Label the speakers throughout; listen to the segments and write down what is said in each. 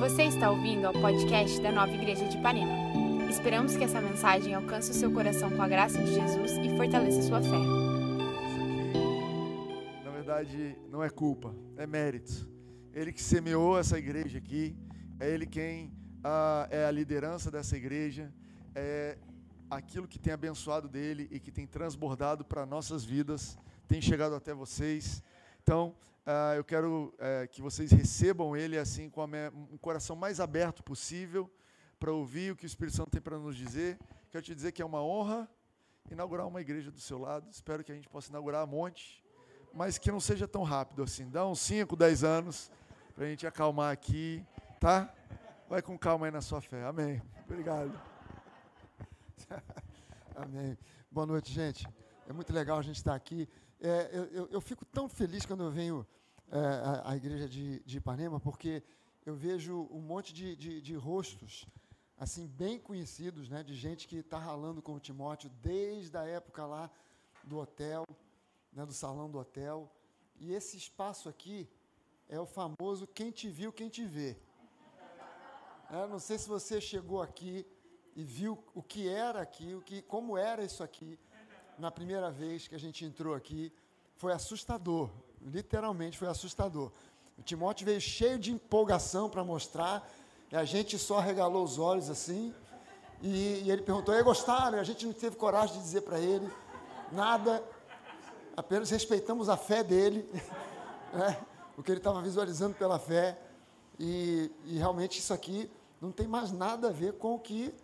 Speaker 1: Você está ouvindo ao podcast da Nova Igreja de Ipanema. Esperamos que essa mensagem alcance o seu coração com a graça de Jesus e fortaleça sua fé.
Speaker 2: Isso aqui, na verdade, não é culpa, é mérito. Ele que semeou essa igreja aqui, é ele quem ah, é a liderança dessa igreja, é aquilo que tem abençoado dele e que tem transbordado para nossas vidas, tem chegado até vocês. Então, ah, eu quero eh, que vocês recebam ele assim com um coração mais aberto possível para ouvir o que o Espírito Santo tem para nos dizer. Quero te dizer que é uma honra inaugurar uma igreja do seu lado. Espero que a gente possa inaugurar um monte, mas que não seja tão rápido assim. Dá uns 5, 10 anos para a gente acalmar aqui, tá? Vai com calma aí na sua fé. Amém. Obrigado.
Speaker 3: Amém. Boa noite, gente. É muito legal a gente estar aqui. É, eu, eu, eu, fico tão feliz quando eu venho é, à, à, igreja de, de, Ipanema, porque eu vejo um monte de, de, de rostos assim bem conhecidos, né, de gente que está ralando com o Timóteo desde a época lá do hotel, né, do salão do hotel. E esse espaço aqui é o famoso quem te viu, quem te vê. É, não sei se você chegou aqui e viu o que era aqui, o que, como era isso aqui na primeira vez que a gente entrou aqui, foi assustador. Literalmente foi assustador. O Timóteo veio cheio de empolgação para mostrar, e a gente só regalou os olhos assim. E, e ele perguntou: e gostaram? E a gente não teve coragem de dizer para ele nada, apenas respeitamos a fé dele, né? o que ele estava visualizando pela fé. E, e realmente isso aqui não tem mais nada a ver com o que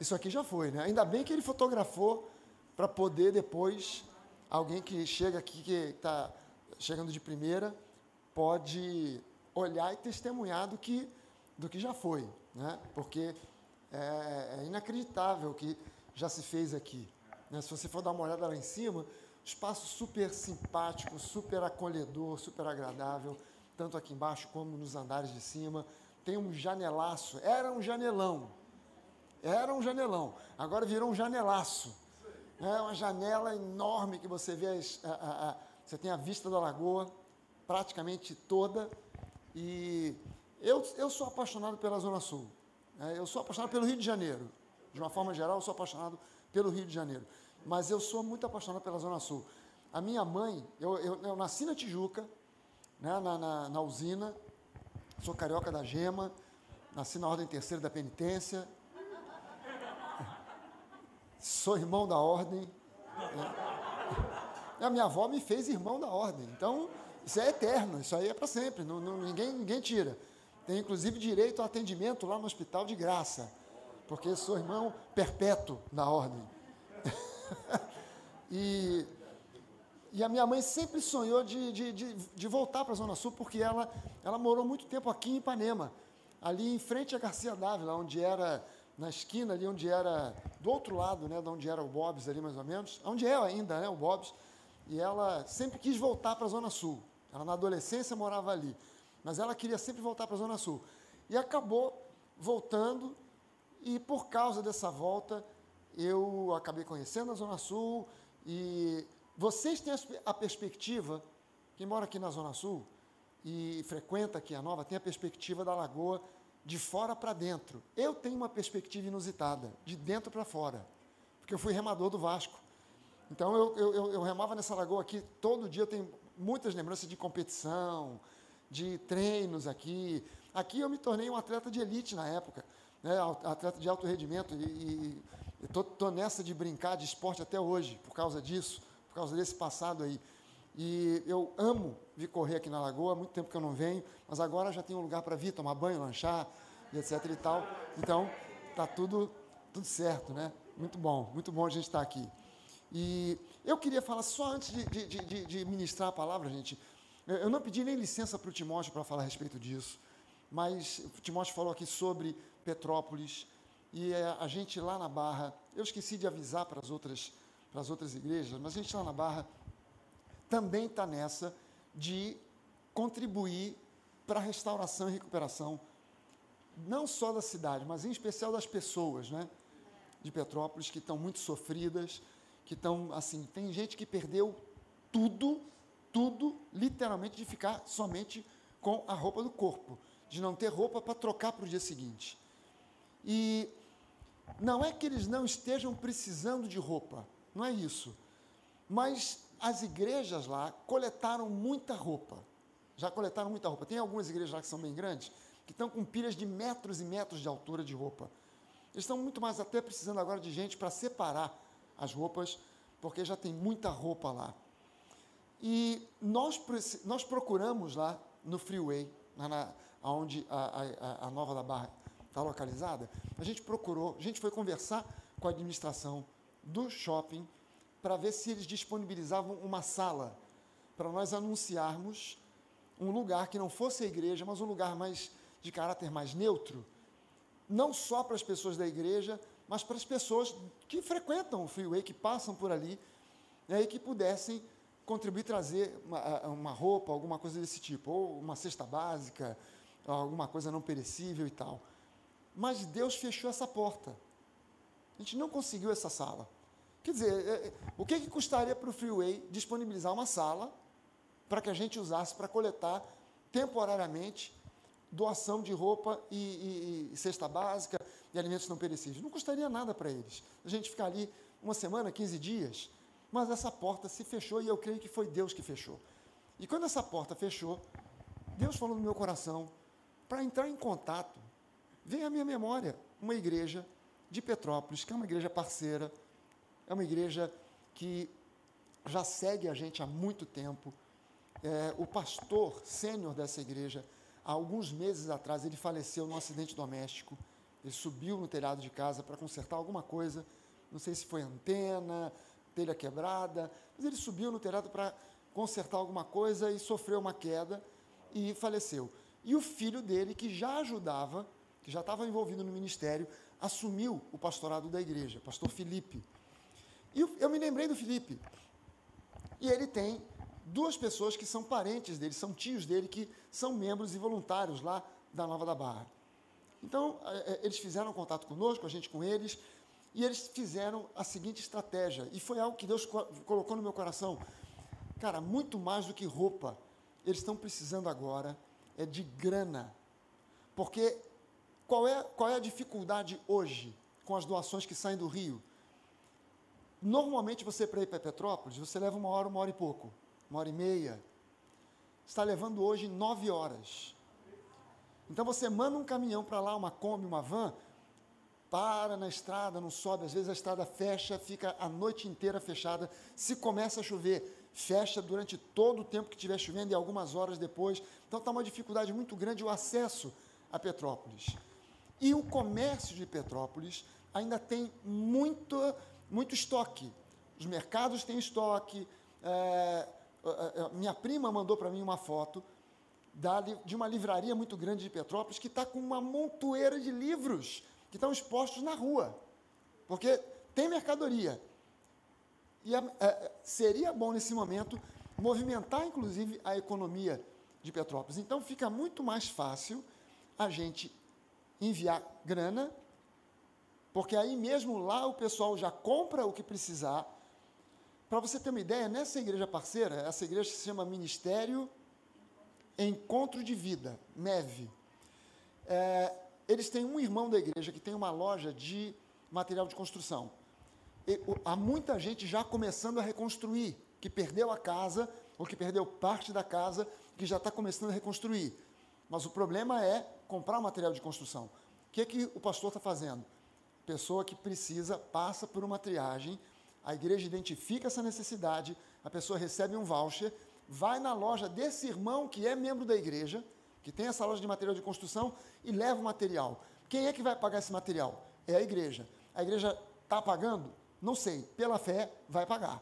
Speaker 3: isso aqui já foi. Né? Ainda bem que ele fotografou para poder depois, alguém que chega aqui, que está chegando de primeira, pode olhar e testemunhar do que, do que já foi, né? porque é, é inacreditável o que já se fez aqui. Né? Se você for dar uma olhada lá em cima, espaço super simpático, super acolhedor, super agradável, tanto aqui embaixo como nos andares de cima. Tem um janelaço, era um janelão, era um janelão, agora virou um janelaço é uma janela enorme que você vê, as, a, a, você tem a vista da lagoa praticamente toda. E eu, eu sou apaixonado pela Zona Sul. Né? Eu sou apaixonado pelo Rio de Janeiro. De uma forma geral, eu sou apaixonado pelo Rio de Janeiro. Mas eu sou muito apaixonado pela Zona Sul. A minha mãe, eu, eu, eu nasci na Tijuca, né, na, na, na usina, sou carioca da gema, nasci na Ordem Terceira da Penitência, sou irmão da ordem. Né? A minha avó me fez irmão da ordem. Então, isso é eterno, isso aí é para sempre, não, não, ninguém, ninguém tira. Tem inclusive direito ao atendimento lá no hospital de graça, porque sou irmão perpétuo da ordem. e, e a minha mãe sempre sonhou de, de, de, de voltar para a Zona Sul, porque ela, ela morou muito tempo aqui em Ipanema, ali em frente a Garcia Dávila, onde era na esquina ali onde era, do outro lado, né, de onde era o Bob's ali mais ou menos, onde é ainda, né, o Bob's, e ela sempre quis voltar para a Zona Sul. Ela na adolescência morava ali, mas ela queria sempre voltar para a Zona Sul. E acabou voltando, e por causa dessa volta, eu acabei conhecendo a Zona Sul, e vocês têm a perspectiva, quem mora aqui na Zona Sul e frequenta aqui a Nova, tem a perspectiva da Lagoa de fora para dentro. Eu tenho uma perspectiva inusitada, de dentro para fora, porque eu fui remador do Vasco. Então eu, eu, eu, remava nessa lagoa aqui todo dia. Eu tenho muitas lembranças de competição, de treinos aqui. Aqui eu me tornei um atleta de elite na época, né, atleta de alto rendimento. E estou nessa de brincar de esporte até hoje, por causa disso, por causa desse passado aí. E eu amo vir correr aqui na Lagoa, há muito tempo que eu não venho, mas agora já tenho um lugar para vir, tomar banho, lanchar, etc e tal. Então, está tudo, tudo certo, né? Muito bom, muito bom a gente estar tá aqui. E eu queria falar só antes de, de, de, de ministrar a palavra, gente. Eu não pedi nem licença para o Timóteo para falar a respeito disso, mas o Timóteo falou aqui sobre Petrópolis e é, a gente lá na Barra, eu esqueci de avisar para as outras, para as outras igrejas, mas a gente lá na Barra também está nessa de contribuir para a restauração e recuperação, não só da cidade, mas em especial das pessoas, né? De Petrópolis, que estão muito sofridas, que estão, assim, tem gente que perdeu tudo, tudo, literalmente, de ficar somente com a roupa do corpo. de não ter roupa para trocar para o dia seguinte. E não é que eles não estejam precisando de roupa, não é isso. Mas as igrejas lá coletaram muita roupa. Já coletaram muita roupa. Tem algumas igrejas lá que são bem grandes, que estão com pilhas de metros e metros de altura de roupa. Eles estão muito mais até precisando agora de gente para separar as roupas, porque já tem muita roupa lá. E nós, nós procuramos lá no Freeway, lá na, onde a, a, a Nova da Barra está localizada, a gente procurou, a gente foi conversar com a administração do shopping para ver se eles disponibilizavam uma sala para nós anunciarmos um lugar que não fosse a igreja, mas um lugar mais de caráter mais neutro, não só para as pessoas da igreja, mas para as pessoas que frequentam o freeway, que passam por ali, né, e que pudessem contribuir, trazer uma, uma roupa, alguma coisa desse tipo, ou uma cesta básica, alguma coisa não perecível e tal. Mas Deus fechou essa porta. A gente não conseguiu essa sala. Quer dizer, é, é, o que, que custaria para o Freeway disponibilizar uma sala para que a gente usasse para coletar temporariamente doação de roupa e, e, e, cesta básica e alimentos não perecíveis? Não custaria nada para eles. A gente ficar ali uma semana, 15 dias, mas essa porta se fechou e eu creio que foi Deus que fechou. E quando essa porta fechou, Deus falou no meu coração para entrar em contato. Vem à minha memória uma igreja de Petrópolis, que é uma igreja parceira, é uma igreja que já segue a gente há muito tempo. É, o pastor sênior dessa igreja, há alguns meses atrás, ele faleceu num acidente doméstico. Ele subiu no telhado de casa para consertar alguma coisa, não sei se foi antena, telha quebrada, mas ele subiu no telhado para consertar alguma coisa e sofreu uma queda e faleceu. E o filho dele, que já ajudava, que já estava envolvido no ministério, assumiu o pastorado da igreja, pastor Felipe. E eu me lembrei do Felipe. E ele tem duas pessoas que são parentes dele, são tios dele, que são membros e voluntários lá da Nova da Barra. Então, é, é, eles fizeram contato conosco, a gente com eles, e eles fizeram a seguinte estratégia, e foi algo que Deus colocou no meu coração. Cara, muito mais do que roupa, eles estão precisando agora é de grana. Porque qual é, qual é a dificuldade hoje com as doações que saem do Rio? Normalmente você para ir para Petrópolis, você leva uma hora, uma hora e pouco, uma hora e meia. Está levando hoje nove horas. Então você manda um caminhão para lá, uma Kombi, uma van, para na estrada, não sobe, às vezes a estrada fecha, fica a noite inteira fechada. Se começa a chover, fecha durante todo o tempo que estiver chovendo e algumas horas depois. Então está uma dificuldade muito grande o acesso a Petrópolis. E o comércio de Petrópolis ainda tem muito muito estoque. Os mercados têm estoque. É, é, é minha prima mandou para mim uma foto da, de uma livraria muito grande de Petrópolis que está com uma montoeira de livros que estão expostos na rua. Porque tem mercadoria. E é, é, seria bom nesse momento movimentar, inclusive, a economia de Petrópolis. Então fica muito mais fácil a gente enviar grana porque aí mesmo lá o pessoal já compra o que precisar. Para você ter uma ideia, nessa igreja parceira, essa igreja se chama Ministério Encontro de Vida, MEV. É, eles têm um irmão da igreja que tem uma loja de material de construção. E, o, há muita gente já começando a reconstruir, que perdeu a casa, ou que perdeu parte da casa, que já está começando a reconstruir. Mas o problema é comprar material de construção. O que, é que o pastor está fazendo? pessoa que precisa passa por uma triagem, a igreja identifica essa necessidade, a pessoa recebe um voucher, vai na loja desse irmão que é membro da igreja, que tem essa loja de material de construção, e leva o material. Quem é que vai pagar esse material? É a igreja. A igreja está pagando? Não sei. Pela fé, vai pagar.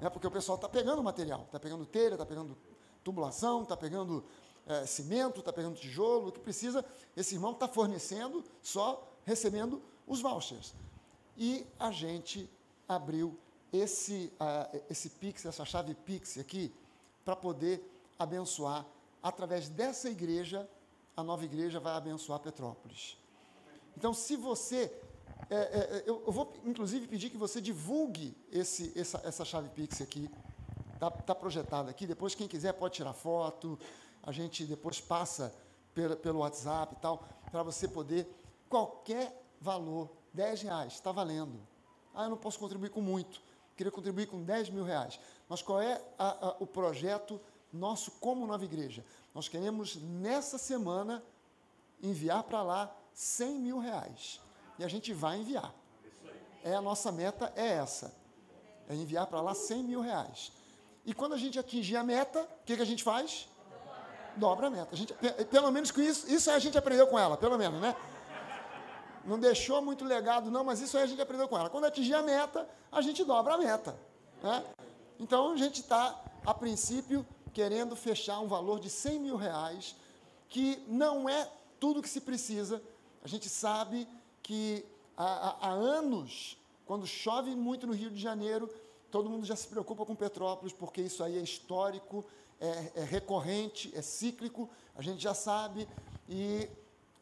Speaker 3: É porque o pessoal está pegando o material, está pegando telha, está pegando tubulação, está pegando é, cimento, está pegando tijolo, o que precisa, esse irmão está fornecendo, só recebendo os vouchers. E a gente abriu esse, uh, esse Pix, essa chave Pix aqui, para poder abençoar. Através dessa igreja, a nova igreja vai abençoar Petrópolis. Então, se você. É, é, eu, eu, vou, inclusive, pedir que você divulgue esse, essa, essa chave Pix aqui. Está tá projetada aqui. Depois, quem quiser pode tirar foto. A gente depois passa pelo, pelo WhatsApp e tal, para você poder, qualquer valor, 10 reais, está valendo. Ah, eu não posso contribuir com muito, queria contribuir com 10 mil reais. Mas qual é a, a, o projeto nosso como nova igreja? Nós queremos, nessa semana, enviar para lá 100 mil reais. E a gente vai enviar. É a nossa meta é essa. É enviar para lá 100 mil reais. E quando a gente atingir a meta, o que, que a gente faz? Dobra a meta. A gente, pelo menos com isso, isso a gente aprendeu com ela, pelo menos, né? Não deixou muito legado, não, mas isso aí a gente aprendeu com ela. Quando atingir a meta, a gente dobra a meta. Né? Então a gente está, a princípio, querendo fechar um valor de 100 mil reais, que não é tudo que se precisa. A gente sabe que há, há, anos, quando chove muito no Rio de Janeiro, todo mundo já se preocupa com Petrópolis, porque isso aí é histórico, é, é recorrente, é cíclico, a gente já sabe, e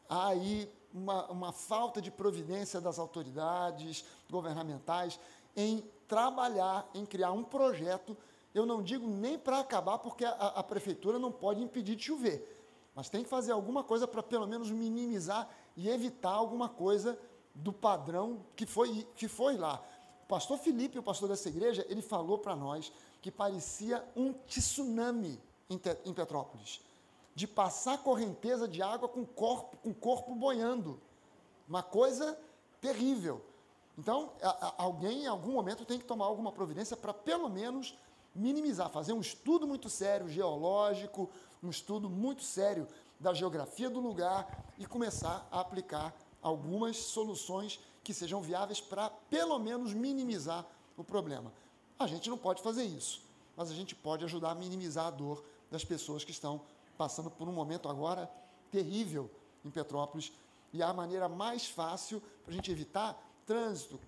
Speaker 3: há aí uma, uma falta de providência das autoridades governamentais em trabalhar, em criar um projeto. Eu não digo nem para acabar, porque a, a, prefeitura não pode impedir de chover, mas tem que fazer alguma coisa para pelo menos minimizar e evitar alguma coisa do padrão que foi, que foi lá. O pastor Felipe, o pastor dessa igreja, ele falou para nós que parecia um tsunami em, em Petrópolis de passar correnteza de água com corpo, com corpo boiando. Uma coisa terrível. Então, a, a, alguém em algum momento tem que tomar alguma providência para pelo menos minimizar, fazer um estudo muito sério geológico, um estudo muito sério da geografia do lugar e começar a aplicar algumas soluções que sejam viáveis para pelo menos minimizar o problema. A gente não pode fazer isso, mas a gente pode ajudar a minimizar a dor das pessoas que estão passando por um momento agora terrível em Petrópolis. E a maneira mais fácil para a gente evitar trânsito,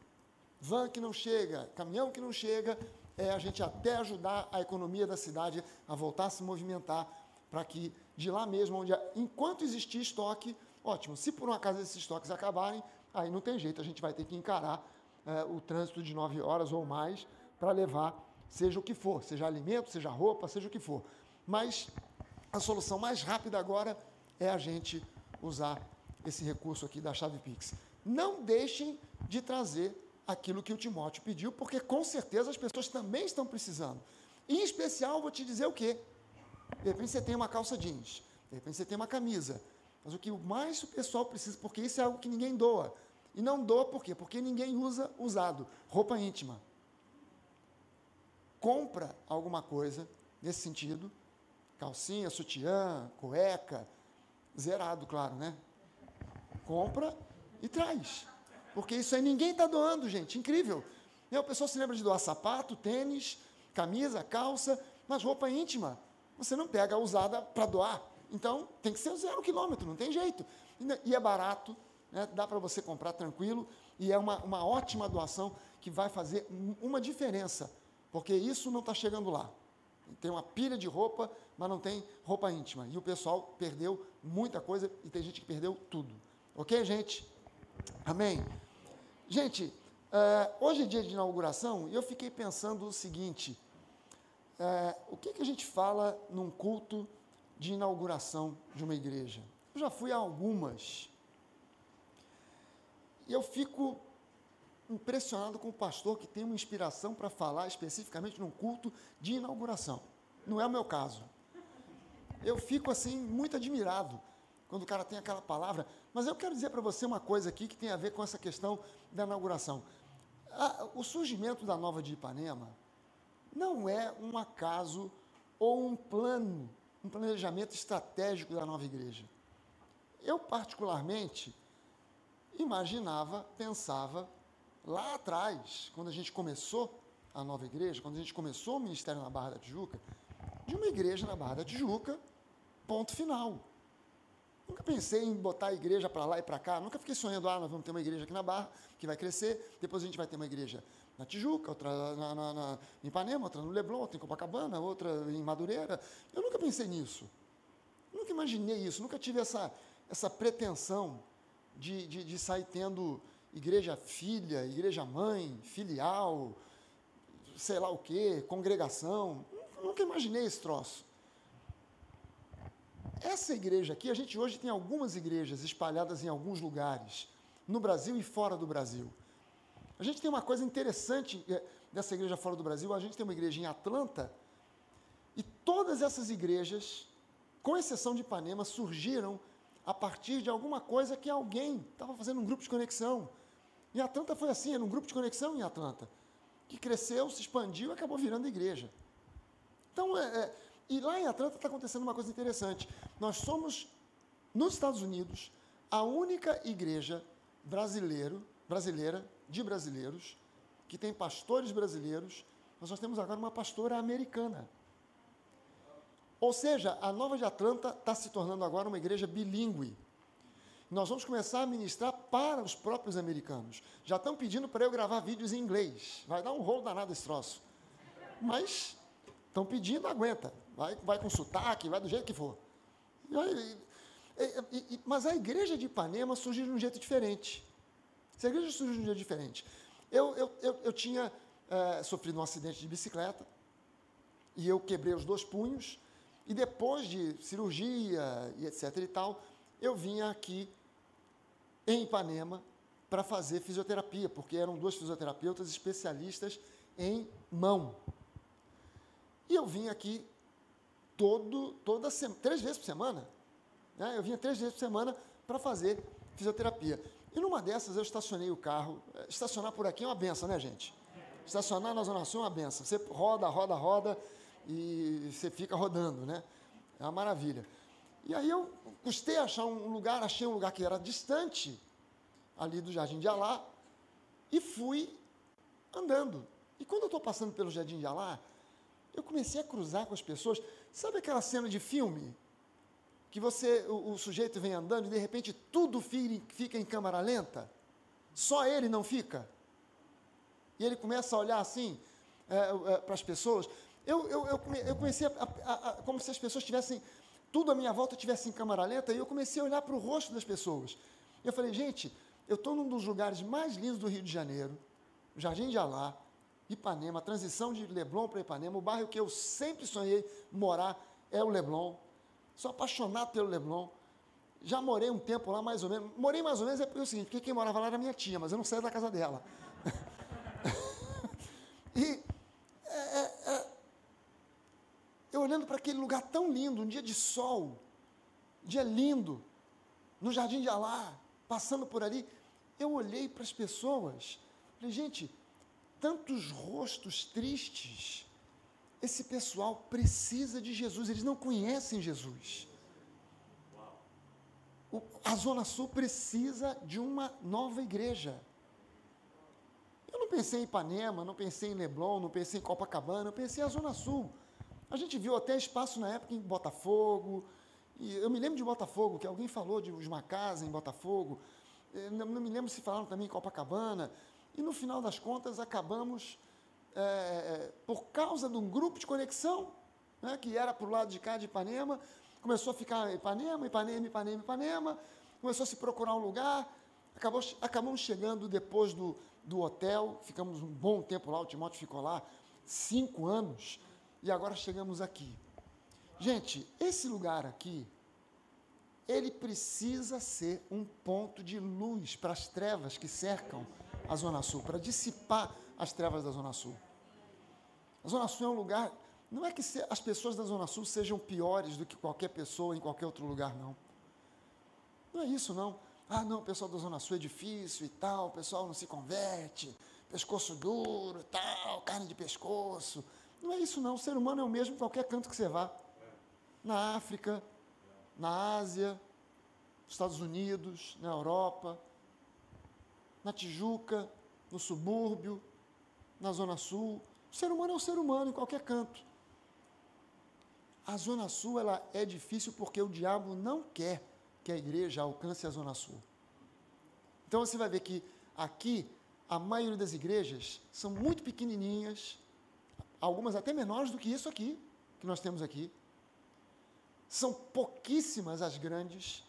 Speaker 3: van que não chega, caminhão que não chega, é a gente até ajudar a economia da cidade a voltar a se movimentar para que de lá mesmo, onde enquanto existir estoque, ótimo. Se por um acaso esses estoques acabarem, aí não tem jeito, a gente vai ter que encarar é, o trânsito de nove horas ou mais para levar, seja o que for, seja alimento, seja roupa, seja o que for. Mas a solução mais rápida agora é a gente usar esse recurso aqui da chave Pix. Não deixem de trazer aquilo que o Timóteo pediu, porque com certeza as pessoas também estão precisando. Em especial, vou te dizer o quê? De repente você tem uma calça jeans, de repente você tem uma camisa. Mas o que mais o pessoal precisa, porque isso é algo que ninguém doa. E não doa por quê? Porque ninguém usa usado. Roupa íntima. Compra alguma coisa nesse sentido calcinha, sutiã, cueca, zerado, claro, né? Compra e traz. Porque isso aí ninguém está doando, gente. Incrível. E a pessoa se lembra de doar sapato, tênis, camisa, calça, mas roupa íntima. Você não pega a usada para doar. Então, tem que ser zero quilômetro, não tem jeito. E é barato, né? dá para você comprar tranquilo, e é uma, uma ótima doação que vai fazer uma diferença, porque isso não está chegando lá. Tem uma pilha de roupa, mas não tem roupa íntima. E o pessoal perdeu muita coisa e tem gente que perdeu tudo. Ok, gente? Amém? Gente, uh, hoje é dia de inauguração e eu fiquei pensando o seguinte: uh, o que, que a gente fala num culto de inauguração de uma igreja? Eu já fui a algumas. E eu fico impressionado com o pastor que tem uma inspiração para falar especificamente num culto de inauguração. Não é o meu caso. Eu fico assim muito admirado quando o cara tem aquela palavra. Mas eu quero dizer para você uma coisa aqui que tem a ver com essa questão da inauguração. o surgimento da Nova de Ipanema não é um acaso ou um plano, um planejamento estratégico da nova igreja. Eu, particularmente, imaginava, pensava lá atrás, quando a gente começou a nova igreja, quando a gente começou o ministério na Barra da Tijuca, de uma igreja na Barra da Tijuca, ponto final. Nunca pensei em botar a igreja para lá e para cá, nunca fiquei sonhando, ah, nós vamos ter uma igreja aqui na Barra, que vai crescer, depois a gente vai ter uma igreja na Tijuca, outra na, na, na, em Ipanema, outra no Leblon, outra em Copacabana, outra em Madureira. Eu nunca pensei nisso. Nunca imaginei isso, nunca tive essa, essa pretensão de, de, de sair tendo igreja filha, igreja mãe, filial, sei lá o quê, congregação. Nunca imaginei esse troço. essa igreja aqui, a gente hoje tem algumas igrejas espalhadas em alguns lugares, no Brasil e fora do Brasil. A gente tem uma coisa interessante é, dessa igreja fora do Brasil, a gente tem uma igreja em Atlanta, e todas essas igrejas, com exceção de Ipanema, surgiram a partir de alguma coisa que alguém estava fazendo um grupo de conexão. Em Atlanta foi assim, era um grupo de conexão em Atlanta, que cresceu, se expandiu e acabou virando igreja. Então, é, é, e lá em Atlanta está acontecendo uma coisa interessante. Nós somos, nos Estados Unidos, a única igreja brasileiro, brasileira, de brasileiros, que tem pastores brasileiros. Nós, nós temos agora uma pastora americana. Ou seja, a Nova de Atlanta está se tornando agora uma igreja bilíngue. Nós vamos começar a ministrar para os próprios americanos. Já estão pedindo para eu gravar vídeos em inglês. Vai dar um rolo danado esse troço. Mas estão pedindo, aguenta. Vai, vai com sotaque, vai do jeito que for. E, e, e, mas a igreja de Ipanema surgiu de um jeito diferente. Essa igreja surgiu de um jeito diferente. Eu, eu, eu, eu tinha é, sofrido um acidente de bicicleta e eu quebrei os dois punhos. E depois de cirurgia e etc e tal, eu vinha aqui em Ipanema para fazer fisioterapia, porque eram duas fisioterapeutas especialistas em mão. E eu vim aqui todo, toda três vezes por semana. Né? Eu vinha três vezes por semana para fazer fisioterapia. E numa dessas eu estacionei o carro. Estacionar por aqui é uma benção, né, gente? Estacionar na Zona Sul é uma benção. Você roda, roda, roda e você fica rodando, né? É uma maravilha. E aí eu custei achar um lugar, achei um lugar que era distante ali do Jardim de Alá e fui andando. E quando eu estou passando pelo Jardim de Alá, eu comecei a cruzar com as pessoas. Sabe aquela cena de filme? Que você, o, o sujeito vem andando e de repente tudo fica em câmera lenta? Só ele não fica? E ele começa a olhar assim é, é, para as pessoas. Eu, eu, eu, comecei a, a, a, como se as pessoas tivessem, tudo à minha volta tivesse em câmera lenta, e eu comecei a olhar para o rosto das pessoas. Eu falei, gente, eu estou num dos lugares mais lindos do Rio de Janeiro, Jardim de Alá, Ipanema, a transição de Leblon para Ipanema, o bairro que eu sempre sonhei morar é o Leblon. Sou apaixonado pelo Leblon. Já morei um tempo lá, mais ou menos. Morei mais ou menos é porque é seguinte, porque quem morava lá era minha tia, mas eu não saía da casa dela. e é, é, é, eu olhando para aquele lugar tão lindo, um dia de sol, um dia lindo, no Jardim de Alá, passando por ali, eu olhei para as pessoas, falei, gente, tantos rostos tristes. Esse pessoal precisa de Jesus, eles não conhecem Jesus. O, a Zona Sul precisa de uma nova igreja. Eu não pensei em Ipanema, não pensei em Leblon, não pensei em Copacabana, eu pensei em Zona Sul. A gente viu até espaço na época em Botafogo, e eu me lembro de Botafogo, que alguém falou de uma casa em Botafogo, não, não me lembro se falaram também em Copacabana, e no final das contas acabamos, é, por causa de um grupo de conexão, né, que era para o lado de cá de Ipanema, começou a ficar Ipanema, Ipanema, Ipanema, Ipanema, começou a se procurar um lugar, acabou, acabamos chegando depois do, do hotel, ficamos um bom tempo lá, o Timóteo ficou lá cinco anos, e agora chegamos aqui. Gente, esse lugar aqui, ele precisa ser um ponto de luz para as trevas que cercam a Zona Sul, para dissipar as trevas da Zona Sul. A Zona Sul é um lugar. Não é que as pessoas da Zona Sul sejam piores do que qualquer pessoa em qualquer outro lugar, não. Não é isso, não. Ah, não, o pessoal da Zona Sul é difícil e tal, o pessoal não se converte, pescoço duro, tal, carne de pescoço. Não é isso, não. O ser humano é o mesmo em qualquer canto que você vá. Na África, na Ásia, nos Estados Unidos, na Europa, na Tijuca, no subúrbio, na Zona Sul. O ser humano é um ser humano em qualquer canto. A Zona Sul ela é difícil porque o diabo não quer que a igreja alcance a Zona Sul. Então você vai ver que aqui a maioria das igrejas são muito pequenininhas, algumas até menores do que isso aqui, que nós temos aqui. São pouquíssimas as grandes.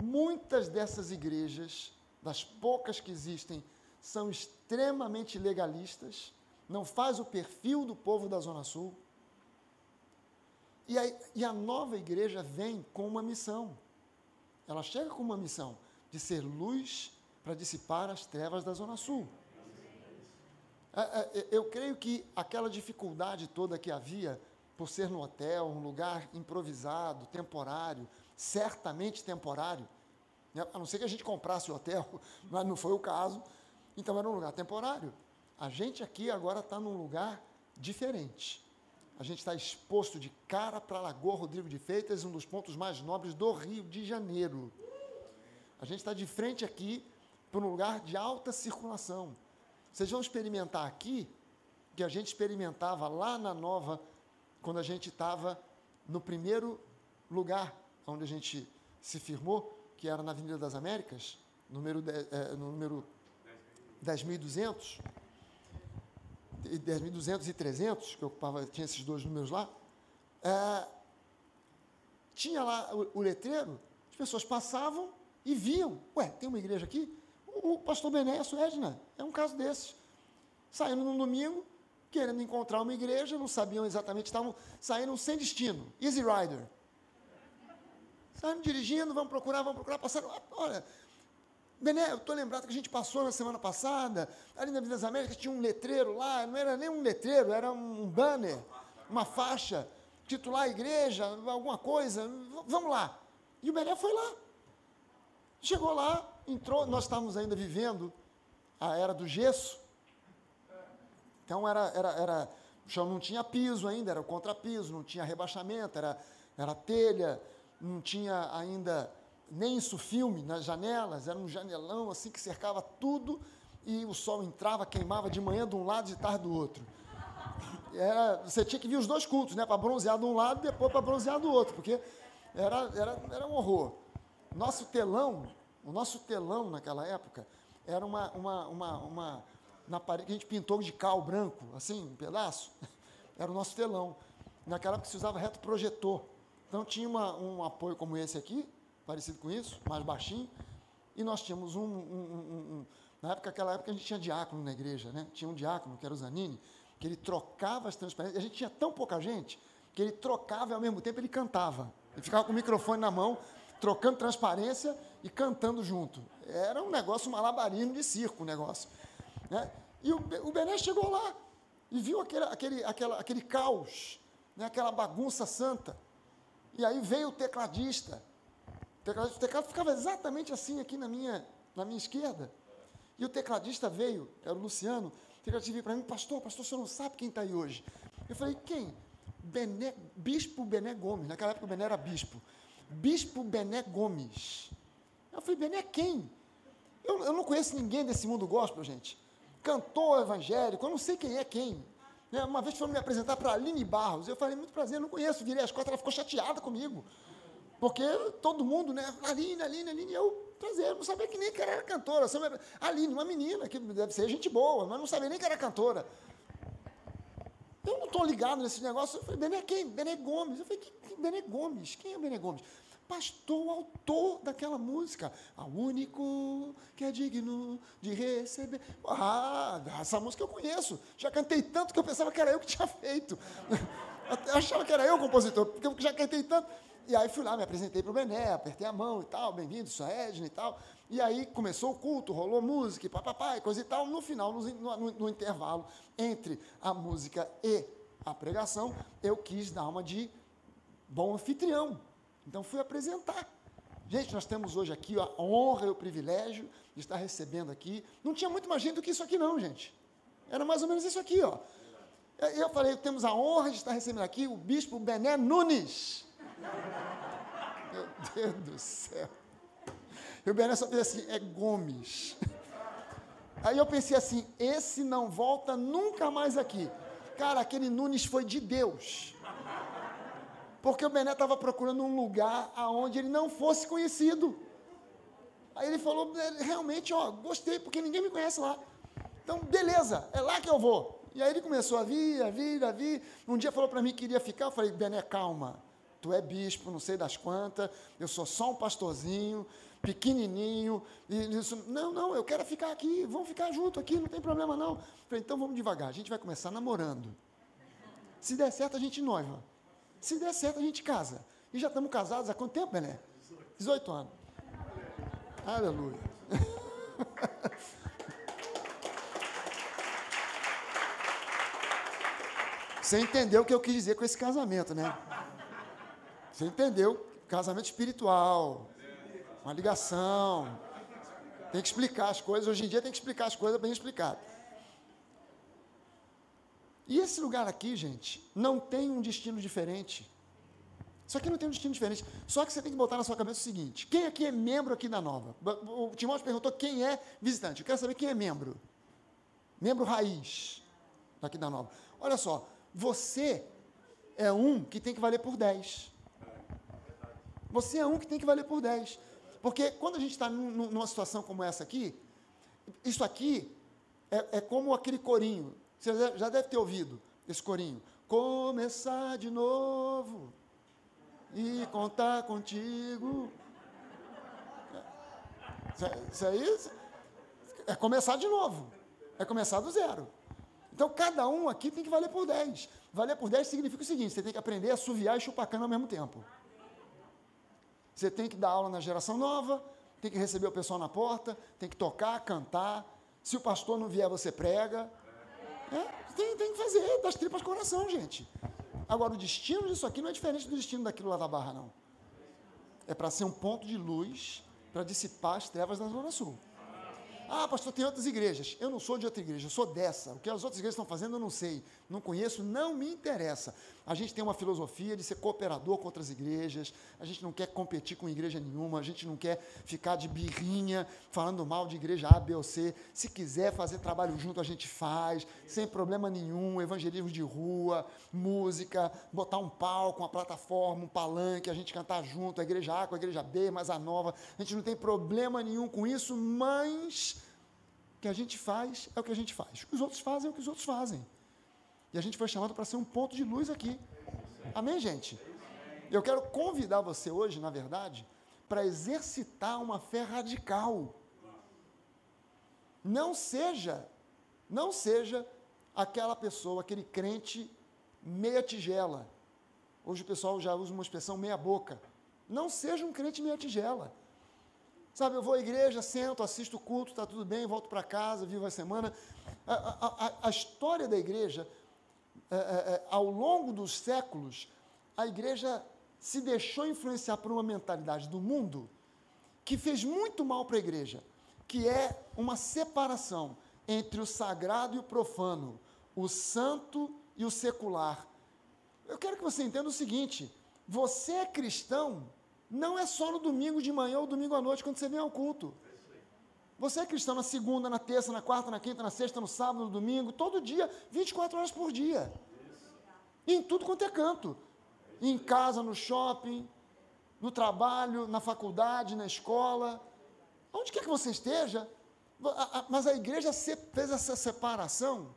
Speaker 3: Muitas dessas igrejas das poucas que existem, são extremamente legalistas, não faz o perfil do povo da Zona Sul. E, aí, e a nova igreja vem com uma missão. Ela chega com uma missão de ser luz para dissipar as trevas da Zona Sul. É, é, eu creio que aquela dificuldade toda que havia por ser no hotel, um lugar improvisado, temporário, certamente temporário, né? a não ser que a gente comprasse o hotel, mas não foi o caso, então era um lugar temporário. A gente aqui agora está num lugar diferente. A gente está exposto de cara para a Lagoa Rodrigo de Feitas, um dos pontos mais nobres do Rio de Janeiro. A gente está de frente aqui para um lugar de alta circulação. Vocês vão experimentar aqui que a gente experimentava lá na Nova, quando a gente estava no primeiro lugar onde a gente se firmou, que era na Avenida das Américas, número, é, no número 10.200, 10.200 e 300, que ocupava, tinha esses dois números lá, é, tinha lá o, o, letreiro, as pessoas passavam e viam, ué, tem uma igreja aqui? O, pastor Benécio Edna é um caso desse. Saindo num domingo, querendo encontrar uma igreja, não sabiam exatamente, estavam saindo sem destino, easy rider. Saindo dirigindo, vamos procurar, vamos procurar, passando, olha, Bené, eu estou lembrado que a gente passou na semana passada, ali na Avenida das Américas tinha um letreiro lá, não era nem um letreiro, era um banner, uma faixa, titular igreja, alguma coisa, vamos lá. E o Bené foi lá. Chegou lá, entrou, nós estávamos ainda vivendo a era do gesso, então era, era, era, o chão não tinha piso ainda, era o contrapiso, não tinha rebaixamento, era, era telha, não tinha ainda nem isso filme nas janelas, era um janelão assim que cercava tudo e o sol entrava, queimava de manhã de um lado e de tarde do outro. Era, você tinha que vir os dois cultos, né? Para bronzear de um lado e depois para bronzear do outro, porque era, era, era um horror. Nosso telão, o nosso telão naquela época, era uma, uma, uma, uma na parede que a gente pintou de cal branco, assim, um pedaço, era o nosso telão. Naquela época se usava reto projetor. Então tinha uma, um apoio como esse aqui, parecido com isso, mais baixinho. E nós tínhamos um, um, um, um, Na época, aquela época, a gente tinha diácono na igreja, né? Tinha um diácono, que era o Zanini, que ele trocava as transparências. A gente tinha tão pouca gente que ele trocava e ao mesmo tempo ele cantava. Ele ficava com o microfone na mão, trocando transparência e cantando junto. Era um negócio malabarismo de circo o negócio. Né? E o, o Bené chegou lá e viu aquele, aquele, aquela, aquele caos, né? aquela bagunça santa. E aí veio o tecladista, teclado, o teclado ficava exatamente assim aqui na minha, na minha esquerda. E o tecladista veio, era o Luciano, o tecladista veio para mim, pastor, pastor, o senhor não sabe quem está aí hoje. Eu falei, quem? Bené, bispo Bené Gomes, naquela época o Bené era bispo. Bispo Bené Gomes. Eu falei, Bené quem? Eu, eu não conheço ninguém desse mundo gospel, gente. Cantor evangélico, eu não sei quem é quem. Né, uma vez foram me apresentar para Aline Barros, eu falei, muito prazer, não conheço, virei as costas, ela ficou chateada comigo. Porque todo mundo, né? Aline, Aline, Aline, eu prazer, não sabia que nem que era cantora. Aline, uma menina que deve ser gente boa, mas não sabia nem que era cantora. Eu não estou ligado nesse negócio. Eu falei, Bené quem? Bené Gomes. Eu falei, que, que Bené Gomes? Quem é Bené Gomes? Pastor, autor daquela música. A único que é digno de receber. Ah, essa música eu conheço. Já cantei tanto que eu pensava que era eu que tinha feito. Eu achava que era eu o compositor, porque eu já cantei tanto. E aí fui lá, me apresentei para o Bené, apertei a mão e tal, bem-vindo, sou Edna e tal. E aí começou o culto, rolou música, e papapá, e coisa e tal. No final, no, no, no intervalo entre a música e a pregação, eu quis dar uma de bom anfitrião. Então fui apresentar. Gente, nós temos hoje aqui a honra e o privilégio de estar recebendo aqui. Não tinha muito mais gente do que isso aqui, não, gente. Era mais ou menos isso aqui, ó. Eu falei, temos a honra de estar recebendo aqui o bispo Bené Nunes. Meu Deus do céu. E o Bené só fez assim, é Gomes. Aí eu pensei assim, esse não volta nunca mais aqui. Cara, aquele Nunes foi de Deus. Porque o Bené estava procurando um lugar aonde ele não fosse conhecido. Aí ele falou, é, realmente, ó, gostei, porque ninguém me conhece lá. Então, beleza, é lá que eu vou. E aí ele começou a vir, a vir, a vir. Um dia falou para mim que queria ficar. Eu falei, Bené, calma tu é bispo, não sei das quantas, eu sou só um pastorzinho, pequenininho, e isso, não, não, eu quero ficar aqui, vamos ficar junto aqui, não tem problema não. Falei, então vamos devagar, a gente vai começar namorando. Se der certo, a gente noiva. Se der certo, a gente casa. E já estamos casados há quanto tempo, Bené? 18 anos. Aleluia. Você entendeu o que eu quis dizer com esse casamento, né? Você entendeu? Casamento espiritual, uma ligação. Tem que explicar as coisas. Hoje em dia tem que explicar as coisas bem explicado. E esse lugar aqui, gente, não tem um destino diferente. Isso aqui não tem um destino diferente. Só que você tem que botar na sua cabeça o seguinte: quem aqui é membro aqui da Nova? O Timóteo perguntou quem é visitante. Eu quero saber quem é membro. Membro raiz daqui da Nova. Olha só, você é um que tem que valer por 10. Você é um que tem que valer por 10. Porque quando a gente está numa situação como essa aqui, isso aqui é, é como aquele corinho. Você já deve ter ouvido esse corinho. Começar de novo e contar contigo. Isso aí é começar de novo. É começar do zero. Então, cada um aqui tem que valer por 10. Valer por 10 significa o seguinte: você tem que aprender a suviar e chupar cana ao mesmo tempo. Você tem que dar aula na geração nova, tem que receber o pessoal na porta, tem que tocar, cantar. Se o pastor não vier, você prega. É, tem, tem que fazer das tripas coração, gente. Agora, o destino disso aqui não é diferente do destino daquilo lá da Barra, não. É para ser um ponto de luz para dissipar as trevas da Zona Sul. Ah, pastor, tem outras igrejas. Eu não sou de outra igreja, eu sou dessa. O que as outras igrejas estão fazendo, eu não sei. Não conheço, não me interessa. A gente tem uma filosofia de ser cooperador com outras igrejas. A gente não quer competir com igreja nenhuma. A gente não quer ficar de birrinha falando mal de igreja A, B ou C. Se quiser fazer trabalho junto, a gente faz, sem problema nenhum. Evangelismo de rua, música, botar um palco, uma plataforma, um palanque, a gente cantar junto, a igreja A com a igreja B, mais a nova. A gente não tem problema nenhum com isso, mas o que a gente faz é o que a gente faz. O que os outros fazem é o que os outros fazem. E a gente foi chamado para ser um ponto de luz aqui. Amém, gente? Eu quero convidar você hoje, na verdade, para exercitar uma fé radical. Não seja, não seja aquela pessoa, aquele crente meia tigela. Hoje o pessoal já usa uma expressão meia boca. Não seja um crente meia tigela. Sabe, eu vou à igreja, sento, assisto o culto, está tudo bem, volto para casa, vivo a semana. A, a, a história da igreja, é, é, é, ao longo dos séculos, a igreja se deixou influenciar por uma mentalidade do mundo que fez muito mal para a igreja, que é uma separação entre o sagrado e o profano, o santo e o secular. Eu quero que você entenda o seguinte: você é cristão não é só no domingo de manhã ou domingo à noite, quando você vem ao culto. Você é cristão na segunda, na terça, na quarta, na quinta, na sexta, no sábado, no domingo, todo dia, 24 horas por dia. em tudo quanto é canto. Em casa, no shopping, no trabalho, na faculdade, na escola. Onde quer que você esteja. Mas a igreja fez essa separação,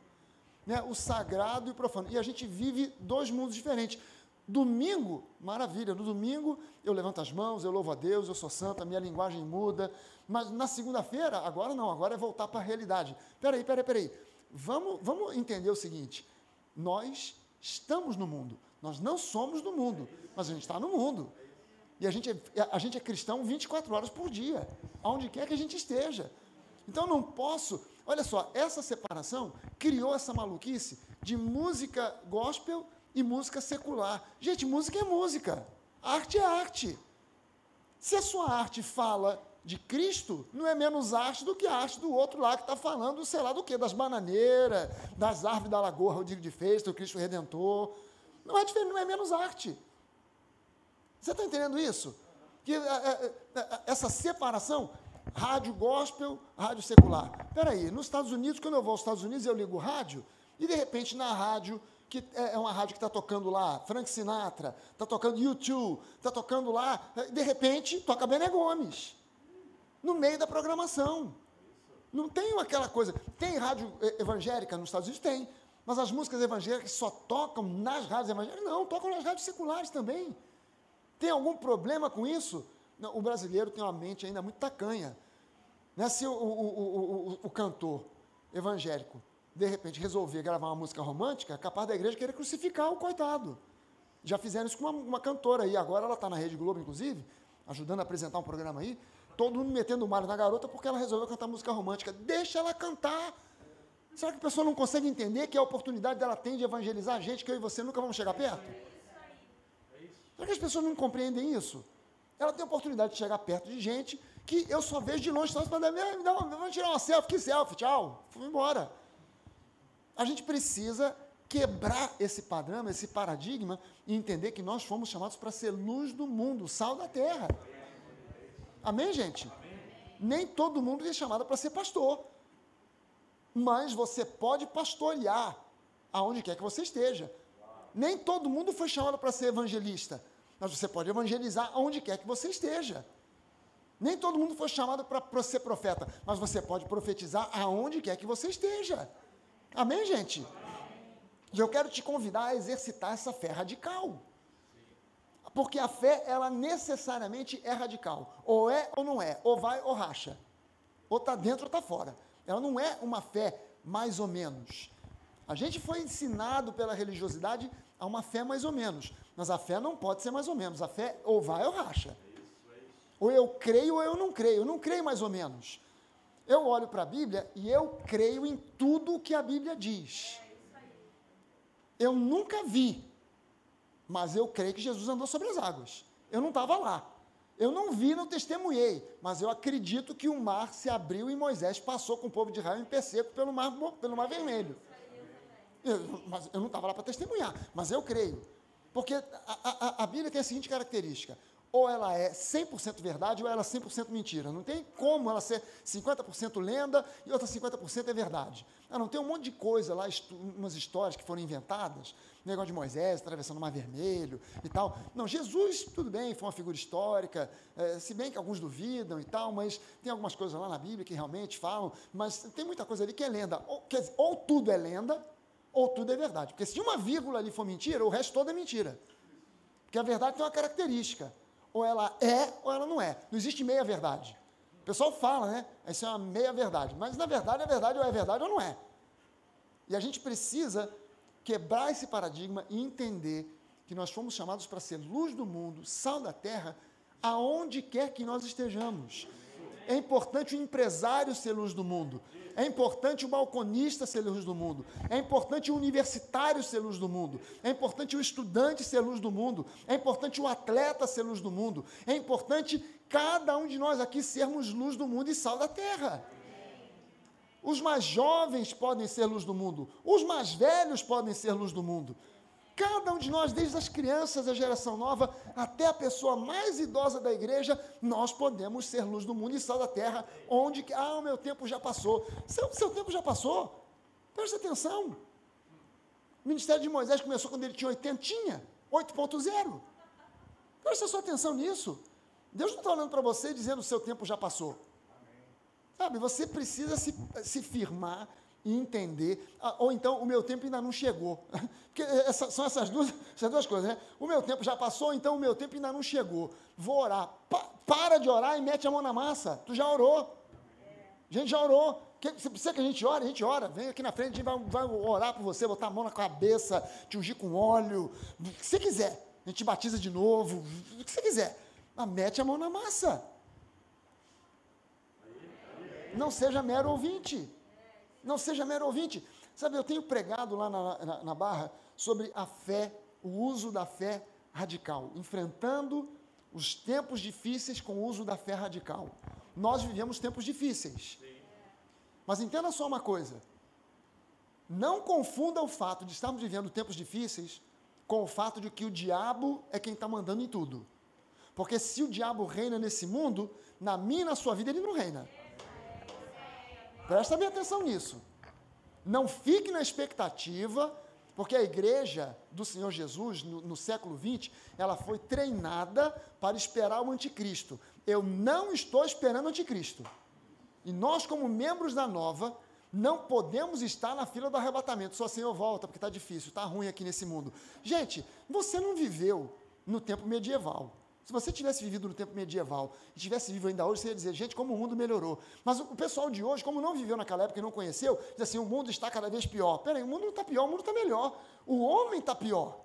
Speaker 3: né, o sagrado e o profano. E a gente vive dois mundos diferentes. Domingo, maravilha, no domingo eu levanto as mãos, eu louvo a Deus, eu sou santo, a minha linguagem muda, mas na segunda-feira, agora não, agora é voltar para a realidade. Peraí, peraí, peraí, vamos, vamos entender o seguinte, nós estamos no mundo, nós não somos do mundo, mas a gente está no mundo, e a gente, é, a gente é cristão 24 horas por dia, aonde quer que a gente esteja, então não posso, olha só, essa separação criou essa maluquice de música gospel e música secular. Gente, música é música. Arte é arte. Se a sua arte fala de Cristo, não é menos arte do que a arte do outro lá que está falando, sei lá do que, das bananeiras, das árvores da lagoa, Rodrigo de Fez, do Cristo Redentor. Não é diferente, não é menos arte. Você está entendendo isso? Que é, é, é, essa separação, rádio gospel, rádio secular. Espera aí, nos Estados Unidos, quando eu vou aos Estados Unidos, eu ligo rádio, e de repente na rádio que é, é uma rádio que está tocando lá Frank Sinatra, está tocando YouTube, está tocando lá, de repente toca Bené Gomes, no meio da programação. Não tem aquela coisa. Tem rádio evangélica nos Estados Unidos? Tem. Mas as músicas evangélicas só tocam nas rádios evangélicas? Não, tocam nas rádios seculares também. Tem algum problema com isso? Não, o brasileiro tem uma mente ainda muito tacanha. Né? Se o, o, o, o cantor evangélico de repente, resolver gravar uma música romântica, é capaz da igreja querer crucificar o coitado. Já fizeram isso com uma, uma cantora aí, agora ela está na Rede Globo, inclusive, ajudando a apresentar um programa aí. Todo mundo metendo malho na garota porque ela resolveu cantar música romântica. Deixa ela cantar. Será que a pessoa não consegue entender que a oportunidade dela tem de evangelizar a gente, que eu e você nunca vamos chegar perto? Será que as pessoas não compreendem isso? Ela tem a oportunidade de chegar perto de gente que eu só vejo de longe, só para me dá uma, vamos tirar uma selfie, que selfie, tchau, fui embora. A gente precisa quebrar esse padrão, esse paradigma e entender que nós fomos chamados para ser luz do mundo, sal da terra. Amém, gente? Nem todo mundo é chamado para ser pastor. Mas você pode pastorear aonde quer que você esteja. Nem todo mundo foi chamado para ser evangelista, mas você pode evangelizar aonde quer que você esteja. Nem todo mundo foi chamado para ser profeta, mas você pode profetizar aonde quer que você esteja. Amém, gente? E eu quero te convidar a exercitar essa fé radical. Porque a fé, ela necessariamente é radical. Ou é ou não é. Ou vai ou racha. Ou está dentro ou está fora. Ela não é uma fé mais ou menos. A gente foi ensinado pela religiosidade a uma fé mais ou menos. Mas a fé não pode ser mais ou menos. A fé ou vai ou racha. Ou eu creio ou eu não creio. Eu não creio mais ou menos. Eu olho para a Bíblia e eu creio em tudo o que a Bíblia diz. Eu nunca vi, mas eu creio que Jesus andou sobre as águas. Eu não estava lá. Eu não vi, não testemunhei, mas eu acredito que o mar se abriu e Moisés passou com o povo de Israel em pé seco pelo mar, pelo mar vermelho. Eu, mas eu não estava lá para testemunhar, mas eu creio. Porque a, a, a Bíblia tem a seguinte característica: ou ela é 100% verdade ou ela é 100% mentira. Não tem como ela ser 50% lenda e outra 50% é verdade. Ah, não tem um monte de coisa lá, umas histórias que foram inventadas, negócio de Moisés atravessando o Mar Vermelho e tal. Não, Jesus, tudo bem, foi uma figura histórica, é, se bem que alguns duvidam e tal, mas tem algumas coisas lá na Bíblia que realmente falam, mas tem muita coisa ali que é lenda. Ou, quer dizer, ou tudo é lenda, ou tudo é verdade. Porque se uma vírgula ali for mentira, o resto todo é mentira. Porque a verdade tem uma característica ou ela é ou ela não é. Não existe meia verdade. O pessoal fala, né? Isso é uma meia verdade. Mas na verdade, a verdade ou é verdade ou não é. E a gente precisa quebrar esse paradigma e entender que nós fomos chamados para ser luz do mundo, sal da terra, aonde quer que nós estejamos. É importante o empresário ser luz do mundo. É importante o balconista ser luz do mundo. É importante o universitário ser luz do mundo. É importante o estudante ser luz do mundo. É importante o atleta ser luz do mundo. É importante cada um de nós aqui sermos luz do mundo e sal da terra. Os mais jovens podem ser luz do mundo. Os mais velhos podem ser luz do mundo. Cada um de nós, desde as crianças, a geração nova, até a pessoa mais idosa da igreja, nós podemos ser luz do mundo e sal da terra, onde que, ah, o meu tempo já passou. Seu, seu tempo já passou. Preste atenção. O ministério de Moisés começou quando ele tinha 80, tinha 8.0. Preste a sua atenção nisso. Deus não está olhando para você dizendo o seu tempo já passou. Sabe, você precisa se, se firmar entender, ah, ou então o meu tempo ainda não chegou. Porque essa, são essas duas, essas duas coisas, né? O meu tempo já passou, então o meu tempo ainda não chegou. Vou orar. Pa, para de orar e mete a mão na massa. Tu já orou. A gente já orou. Você precisa que a gente ore? A gente ora. Vem aqui na frente, a gente vai, vai orar por você, botar a mão na cabeça, te ungir com óleo. O que você quiser. A gente batiza de novo. O que você quiser. Mas mete a mão na massa. Não seja mero ouvinte. Não seja mero ouvinte. Sabe, eu tenho pregado lá na, na, na Barra sobre a fé, o uso da fé radical, enfrentando os tempos difíceis com o uso da fé radical. Nós vivemos tempos difíceis. Mas entenda só uma coisa: não confunda o fato de estarmos vivendo tempos difíceis com o fato de que o diabo é quem está mandando em tudo. Porque se o diabo reina nesse mundo, na minha e na sua vida ele não reina. Presta bem atenção nisso. Não fique na expectativa, porque a igreja do Senhor Jesus, no, no século XX, ela foi treinada para esperar o anticristo. Eu não estou esperando o anticristo. E nós, como membros da nova, não podemos estar na fila do arrebatamento. Só Senhor volta, porque está difícil, está ruim aqui nesse mundo. Gente, você não viveu no tempo medieval. Se você tivesse vivido no tempo medieval e tivesse vivo ainda hoje, você ia dizer, gente, como o mundo melhorou. Mas o pessoal de hoje, como não viveu naquela época e não conheceu, diz assim, o mundo está cada vez pior. Peraí, o mundo não está pior, o mundo está melhor. O homem está pior.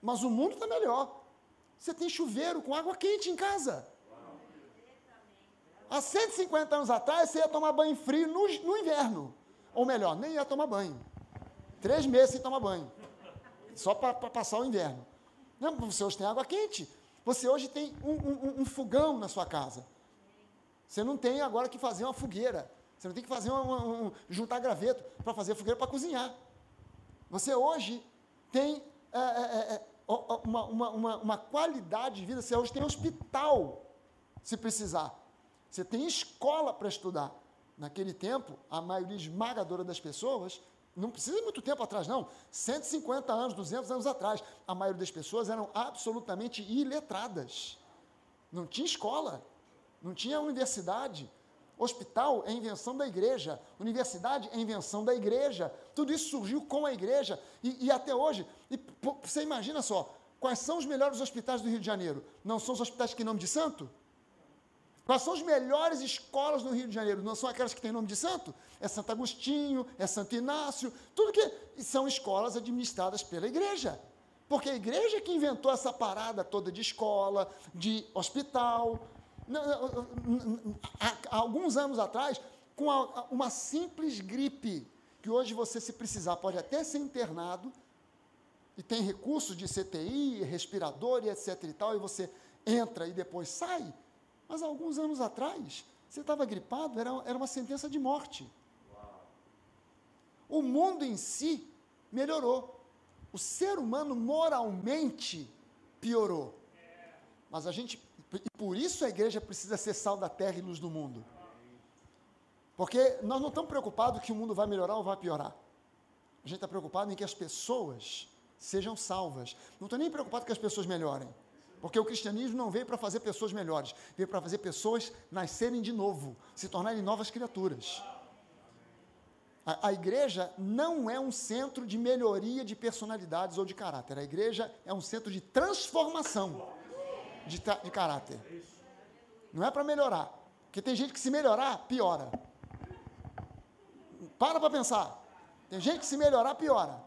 Speaker 3: Mas o mundo está melhor. Você tem chuveiro com água quente em casa. Há 150 anos atrás, você ia tomar banho frio no, no inverno. Ou melhor, nem ia tomar banho. Três meses sem tomar banho. Só para passar o inverno. Não, você hoje tem água quente. Você hoje tem um, um, um, fogão na sua casa. Você não tem agora que fazer uma fogueira. Você não tem que fazer uma, juntar graveto para fazer fogueira para cozinhar. Você hoje tem é, é, é, uma, uma, uma, uma qualidade de vida. Você hoje tem hospital, se precisar. Você tem escola para estudar. Naquele tempo, a maioria esmagadora das pessoas, não precisa muito tempo atrás, não, 150 anos, 200 anos atrás, a maioria das pessoas eram absolutamente iletradas. Não tinha escola, não tinha universidade. Hospital é invenção da igreja, universidade é invenção da igreja. Tudo isso surgiu com a igreja e, e até hoje. E, você imagina só, quais são os melhores hospitais do Rio de Janeiro? Não são os hospitais que têm nome de santo? Quais são as melhores escolas no Rio de Janeiro? Não são aquelas que têm nome de santo? É Santo Agostinho, é Santo Inácio, tudo que são escolas administradas pela igreja. Porque a igreja que inventou essa parada toda de escola, de hospital. Há alguns anos atrás, com uma simples gripe, que hoje você, se precisar, pode até ser internado, e tem recursos de CTI, respirador e etc e tal, e você entra e depois sai mas alguns anos atrás, você estava gripado, era, era uma sentença de morte. O mundo em si melhorou. O ser humano moralmente piorou. Mas a gente, e por isso a igreja precisa ser sal da terra e luz do mundo. Porque nós não estamos preocupados que o mundo vai melhorar ou vai piorar. A gente está preocupado em que as pessoas sejam salvas. Não estou nem preocupado que as pessoas melhorem. Porque o cristianismo não veio para fazer pessoas melhores, veio para fazer pessoas nascerem de novo, se tornarem novas criaturas. A, a, igreja não é um centro de melhoria de personalidades ou de caráter. A igreja é um centro de transformação de, de caráter. Não é para melhorar. Porque tem gente que se melhorar, piora. Para para pensar. Tem gente que se melhorar, piora.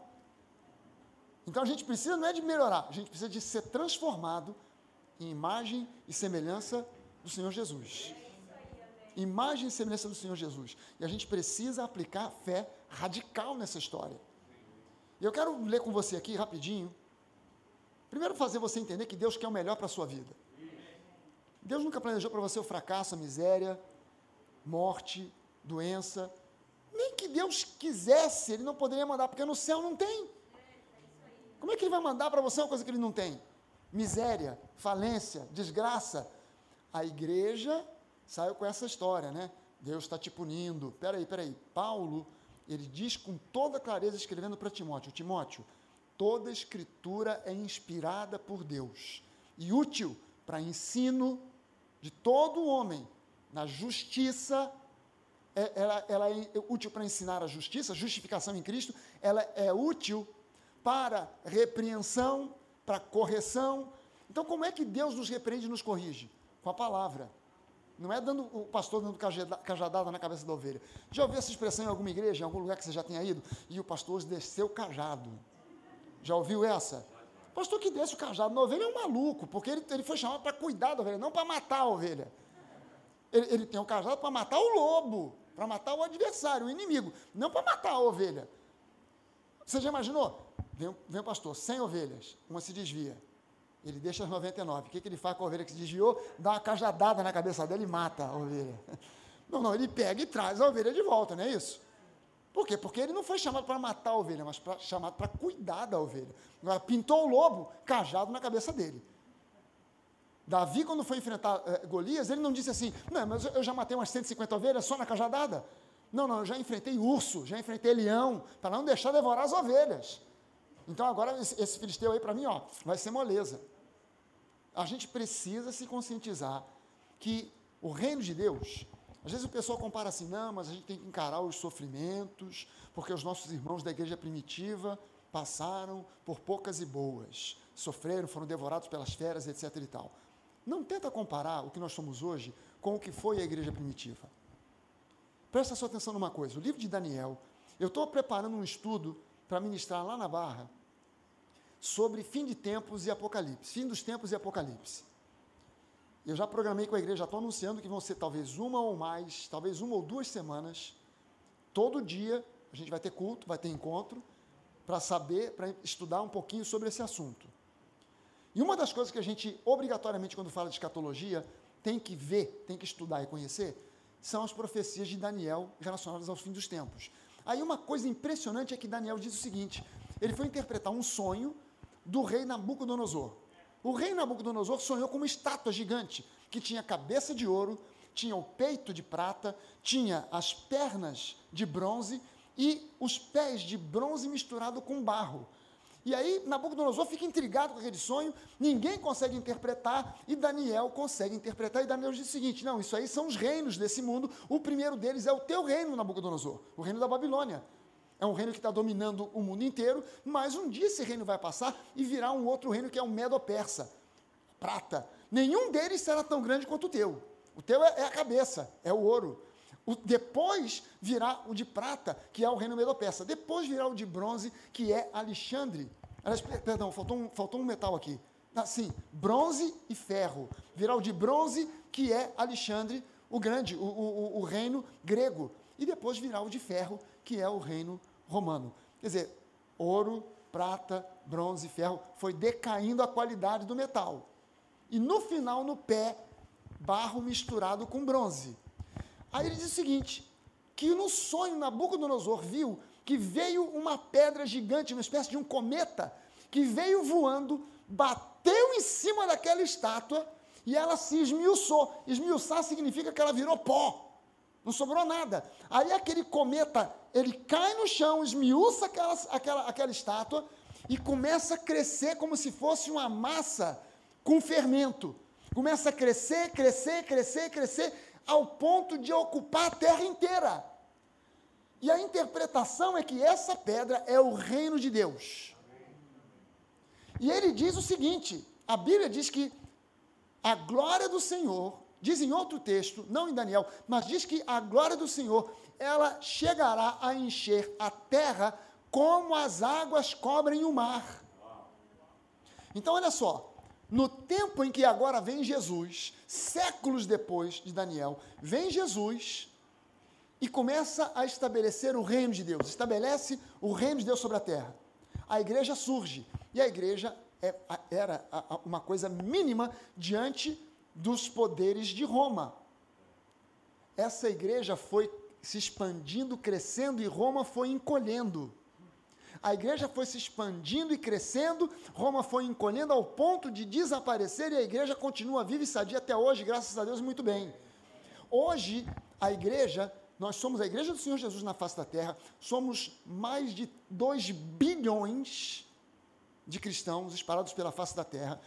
Speaker 3: Então a gente precisa não é de melhorar, a gente precisa de ser transformado em imagem e semelhança do Senhor Jesus. Imagem e semelhança do Senhor Jesus. E a gente precisa aplicar fé radical nessa história. E eu quero ler com você aqui rapidinho. Primeiro fazer você entender que Deus quer o melhor para a sua vida. Deus nunca planejou para você o fracasso, a miséria, morte, doença. Nem que Deus quisesse, Ele não poderia mandar, porque no céu não tem. Como é que Ele vai mandar para você uma coisa que Ele não tem? miséria, falência, desgraça. A igreja saiu com essa história, né? Deus está te punindo. Peraí, peraí. Paulo, ele diz com toda clareza, escrevendo para Timóteo: Timóteo, toda escritura é inspirada por Deus e útil para ensino de todo homem na justiça. É, ela, ela é útil para ensinar a justiça, justificação em Cristo. Ela é útil para repreensão, para correção. Então, como é que Deus nos repreende e nos corrige? Com a palavra. Não é dando o pastor dando cajadada na cabeça da ovelha. Já ouviu essa expressão em alguma igreja, em algum lugar que você já tenha ido? E o pastor desceu o cajado. Já ouviu essa? O pastor que desce o cajado na ovelha é um maluco, porque ele, ele foi chamado para cuidar da ovelha, não para matar a ovelha. Ele, ele tem o um cajado para matar o lobo, para matar o adversário, o inimigo, não para matar a ovelha. Você já imaginou? Vem, vem o pastor, 100 ovelhas, uma se desvia. Ele deixa as 99. O que, que ele faz com a ovelha que se desviou? Dá uma cajadada na cabeça dela e mata a ovelha. Não, não, ele pega e traz a ovelha de volta, não é isso? Por quê? Porque ele não foi chamado para matar a ovelha, mas pra, chamado para cuidar da ovelha. Agora, pintou o lobo, cajado na cabeça dele. Davi, quando foi enfrentar eh, Golias, ele não disse assim: Não, mas eu já matei umas 150 ovelhas só na cajadada. Não, não, eu já enfrentei urso, já enfrentei leão, para não deixar devorar as ovelhas. Então agora esse filisteu aí para mim, ó, vai ser moleza. A gente precisa se conscientizar que o reino de Deus, às vezes o pessoal compara assim, não, mas a gente tem que encarar os sofrimentos, porque os nossos irmãos da igreja primitiva passaram por poucas e boas, sofreram, foram devorados pelas feras, etc e tal. Não tenta comparar o que nós somos hoje com o que foi a igreja primitiva. Presta sua atenção numa coisa, o livro de Daniel, eu estou preparando um estudo para ministrar lá na Barra, sobre fim de tempos e apocalipse, fim dos tempos e apocalipse. Eu já programei com a igreja, estou anunciando que vão ser talvez uma ou mais, talvez uma ou duas semanas, todo dia a gente vai ter culto, vai ter encontro, para saber, para estudar um pouquinho sobre esse assunto. E uma das coisas que a gente, obrigatoriamente, quando fala de escatologia, tem que ver, tem que estudar e conhecer, são as profecias de Daniel relacionadas aos fins dos tempos. Aí uma coisa impressionante é que Daniel diz o seguinte: ele foi interpretar um sonho do rei Nabucodonosor. O rei Nabucodonosor sonhou com uma estátua gigante que tinha cabeça de ouro, tinha o peito de prata, tinha as pernas de bronze e os pés de bronze misturado com barro. E aí Nabucodonosor fica intrigado com aquele sonho, ninguém consegue interpretar, e Daniel consegue interpretar, e Daniel diz o seguinte: não, isso aí são os reinos desse mundo, o primeiro deles é o teu reino, Nabucodonosor, o reino da Babilônia. É um reino que está dominando o mundo inteiro, mas um dia esse reino vai passar e virá um outro reino que é o Medo-Persa. Prata. Nenhum deles será tão grande quanto o teu. O teu é, é a cabeça, é o ouro. O, depois virá o de prata, que é o reino Medo-Persa. Depois virá o de bronze, que é Alexandre. Aliás, perdão, faltou um, faltou um metal aqui. Assim, bronze e ferro. Virá o de bronze, que é Alexandre, o grande, o, o, o reino grego. E depois virá o de ferro, que é o reino romano. Quer dizer, ouro, prata, bronze, ferro, foi decaindo a qualidade do metal. E no final, no pé, barro misturado com bronze. Aí ele diz o seguinte: que no sonho Nabucodonosor viu que veio uma pedra gigante, uma espécie de um cometa, que veio voando, bateu em cima daquela estátua e ela se esmiuçou. Esmiuçar significa que ela virou pó. Não sobrou nada. Aí aquele cometa, ele cai no chão, esmiuça aquela, aquela, aquela estátua e começa a crescer como se fosse uma massa com fermento. Começa a crescer, crescer, crescer, crescer, ao ponto de ocupar a terra inteira. E a interpretação é que essa pedra é o reino de Deus. E ele diz o seguinte: a Bíblia diz que a glória do Senhor Diz em outro texto, não em Daniel, mas diz que a glória do Senhor, ela chegará a encher a terra como as águas cobrem o mar. Então, olha só, no tempo em que agora vem Jesus, séculos depois de Daniel, vem Jesus e começa a estabelecer o reino de Deus, estabelece o reino de Deus sobre a terra. A igreja surge, e a igreja é, era uma coisa mínima diante dos poderes de Roma. Essa igreja foi se expandindo, crescendo e Roma foi encolhendo. A igreja foi se expandindo e crescendo, Roma foi encolhendo ao ponto de desaparecer e a igreja continua viva e sadia até hoje, graças a Deus, muito bem. Hoje, a igreja, nós somos a igreja do Senhor Jesus na face da terra, somos mais de 2 bilhões de cristãos espalhados pela face da terra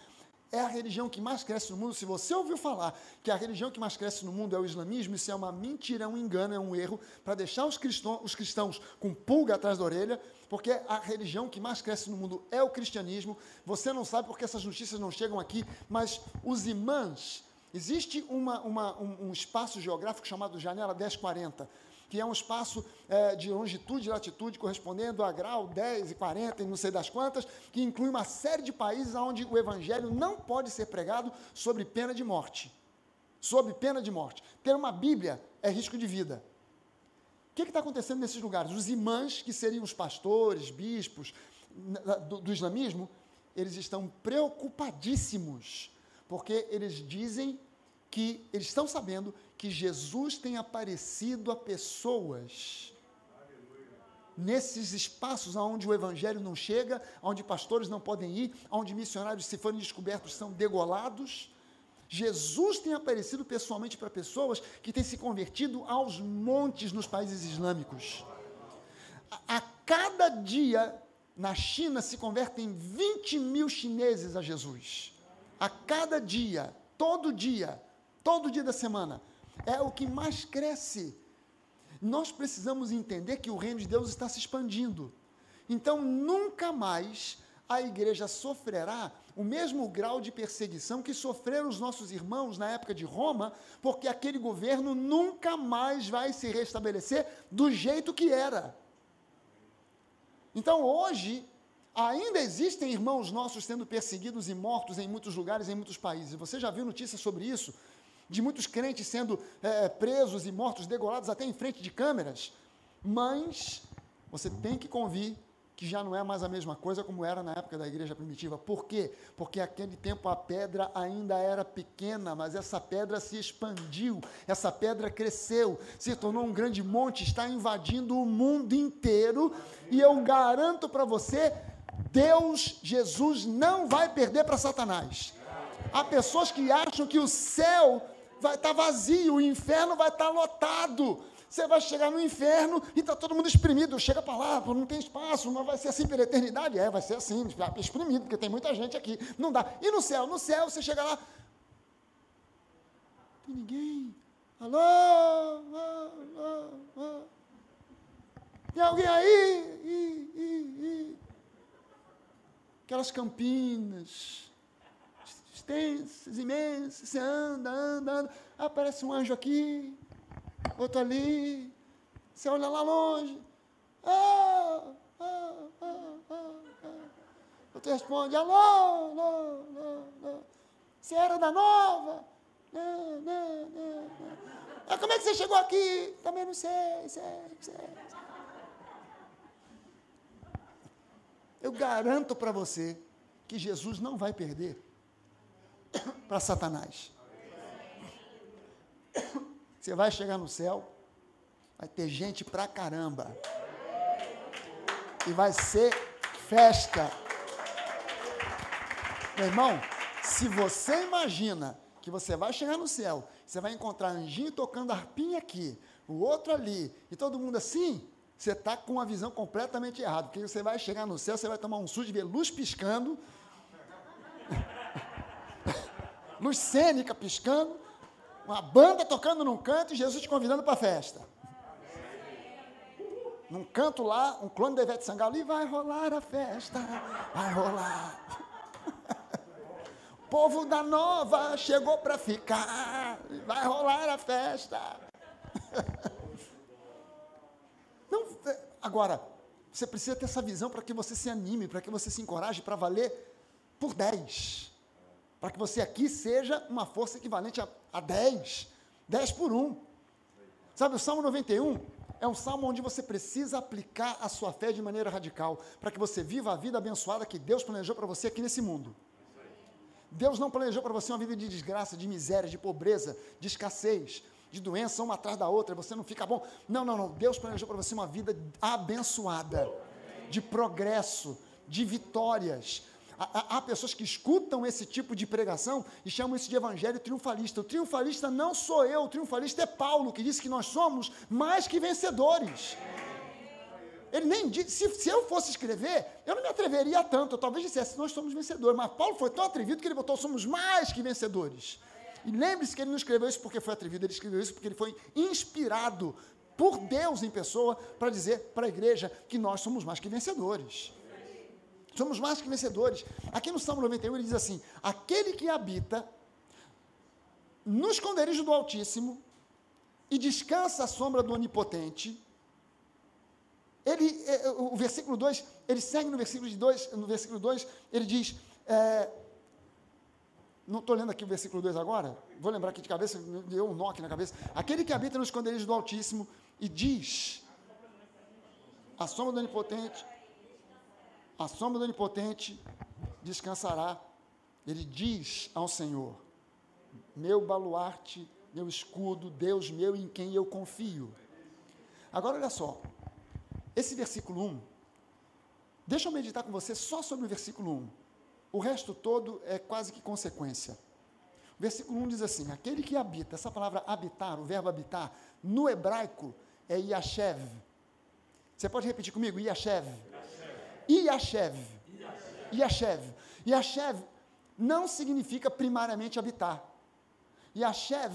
Speaker 3: é a religião que mais cresce no mundo. Se você ouviu falar que a religião que mais cresce no mundo é o islamismo, isso é uma mentira, é um engano, é um erro, para deixar os cristãos, os cristãos com pulga atrás da orelha, porque a religião que mais cresce no mundo é o cristianismo. Você não sabe porque essas notícias não chegam aqui, mas os imãs, existe uma, uma, um, um espaço geográfico chamado Janela 1040 que é um espaço é, de longitude e latitude correspondendo a grau 10 e 40 e não sei das quantas, que inclui uma série de países onde o evangelho não pode ser pregado sobre pena de morte. Sob pena de morte. Ter uma Bíblia é risco de vida. O que está acontecendo nesses lugares? Os imãs, que seriam os pastores, bispos do, do islamismo, eles estão preocupadíssimos, porque eles dizem que eles estão sabendo que Jesus tem aparecido a pessoas nesses espaços onde o evangelho não chega, onde pastores não podem ir, onde missionários, se forem descobertos, são degolados. Jesus tem aparecido pessoalmente para pessoas que têm se convertido aos montes nos países islâmicos. A, a cada dia, na China, se convertem 20 mil chineses a Jesus. A cada dia, todo dia todo dia da semana. É o que mais cresce. Nós precisamos entender que o reino de Deus está se expandindo. Então, nunca mais a igreja sofrerá o mesmo grau de perseguição que sofreram os nossos irmãos na época de Roma, porque aquele governo nunca mais vai se restabelecer do jeito que era. Então, hoje, Ainda existem irmãos nossos sendo perseguidos e mortos em muitos lugares, em muitos países. Você já viu notícias sobre isso? De muitos crentes sendo é, presos e mortos, degolados até em frente de câmeras. Mas você tem que convir que já não é mais a mesma coisa como era na época da igreja primitiva. Por quê? Porque aquele tempo a pedra ainda era pequena, mas essa pedra se expandiu, essa pedra cresceu, se tornou um grande monte, está invadindo o mundo inteiro, e eu garanto para você, Deus, Jesus, não vai perder para Satanás. Há pessoas que acham que o céu vai estar tá vazio, o inferno vai estar tá lotado. Você vai chegar no inferno e está todo mundo exprimido. Chega para lá, não tem espaço, mas vai ser assim pela eternidade. É, vai ser assim, exprimido, porque tem muita gente aqui. Não dá. E no céu? No céu você chega lá. Tem ninguém. Alô? Ah, ah. Tem alguém aí? I, I, I. Aquelas campinas extensas, imensas, você anda, anda, anda, aparece um anjo aqui, outro ali. Você olha lá longe. Ah, ah, ah, ah, ah. Outro responde, alô, alô, alô, alô. Você era da nova? Não, não, não, não. Ah, como é que você chegou aqui? Também não sei, sei, sei. Eu garanto para você que Jesus não vai perder para Satanás. Você vai chegar no céu, vai ter gente pra caramba. E vai ser festa. Meu irmão, se você imagina que você vai chegar no céu, você vai encontrar anjinho tocando arpinha aqui, o outro ali, e todo mundo assim, você está com uma visão completamente errada. Porque você vai chegar no céu, você vai tomar um susto de ver luz piscando, luz cênica piscando, uma banda tocando num canto e Jesus te convidando para a festa. Num canto lá, um clone da Ivete Sangalo, e vai rolar a festa, vai rolar. o povo da nova chegou para ficar, vai rolar a festa. Não, é, agora, você precisa ter essa visão para que você se anime, para que você se encoraje para valer por 10 para que você aqui seja uma força equivalente a, a 10, 10 por 1. Sabe, o Salmo 91 é um salmo onde você precisa aplicar a sua fé de maneira radical, para que você viva a vida abençoada que Deus planejou para você aqui nesse mundo. Deus não planejou para você uma vida de desgraça, de miséria, de pobreza, de escassez, de doença uma atrás da outra, você não fica bom. Não, não, não. Deus planejou para você uma vida abençoada, de progresso, de vitórias, Há, há, pessoas que escutam esse tipo de pregação e chamam isso de evangelho triunfalista. O triunfalista não sou eu, o triunfalista é Paulo, que disse que nós somos mais que vencedores. Ele nem disse, se, se eu fosse escrever, eu não me atreveria tanto, eu talvez dissesse, nós somos vencedores, mas Paulo foi tão atrevido que ele botou, somos mais que vencedores. E lembre-se que ele não escreveu isso porque foi atrevido, ele escreveu isso porque ele foi inspirado por Deus em pessoa para dizer para a igreja que nós somos mais que vencedores. Somos mais que vencedores. Aqui no Salmo 91 ele diz assim: Aquele que habita no esconderijo do Altíssimo e descansa à sombra do Onipotente. Ele, é, é, o versículo 2, ele segue no versículo 2, no versículo 2, ele diz, é, não estou lendo aqui o versículo 2 agora, vou lembrar aqui de cabeça, deu um nó aqui na cabeça. Aquele que habita no esconderijo do Altíssimo e diz, a sombra do Onipotente, a sombra do Onipotente descansará. Ele diz ao Senhor: Meu baluarte, meu escudo, Deus meu em quem eu confio. Agora olha só, esse versículo 1, deixa eu meditar com você só sobre o versículo 1. O resto todo é quase que consequência. O versículo 1 diz assim: Aquele que habita, essa palavra habitar, o verbo habitar, no hebraico é Yashev. Você pode repetir comigo? Yashev. Yashev. Yashev. Yashev não significa primariamente habitar. Yashev,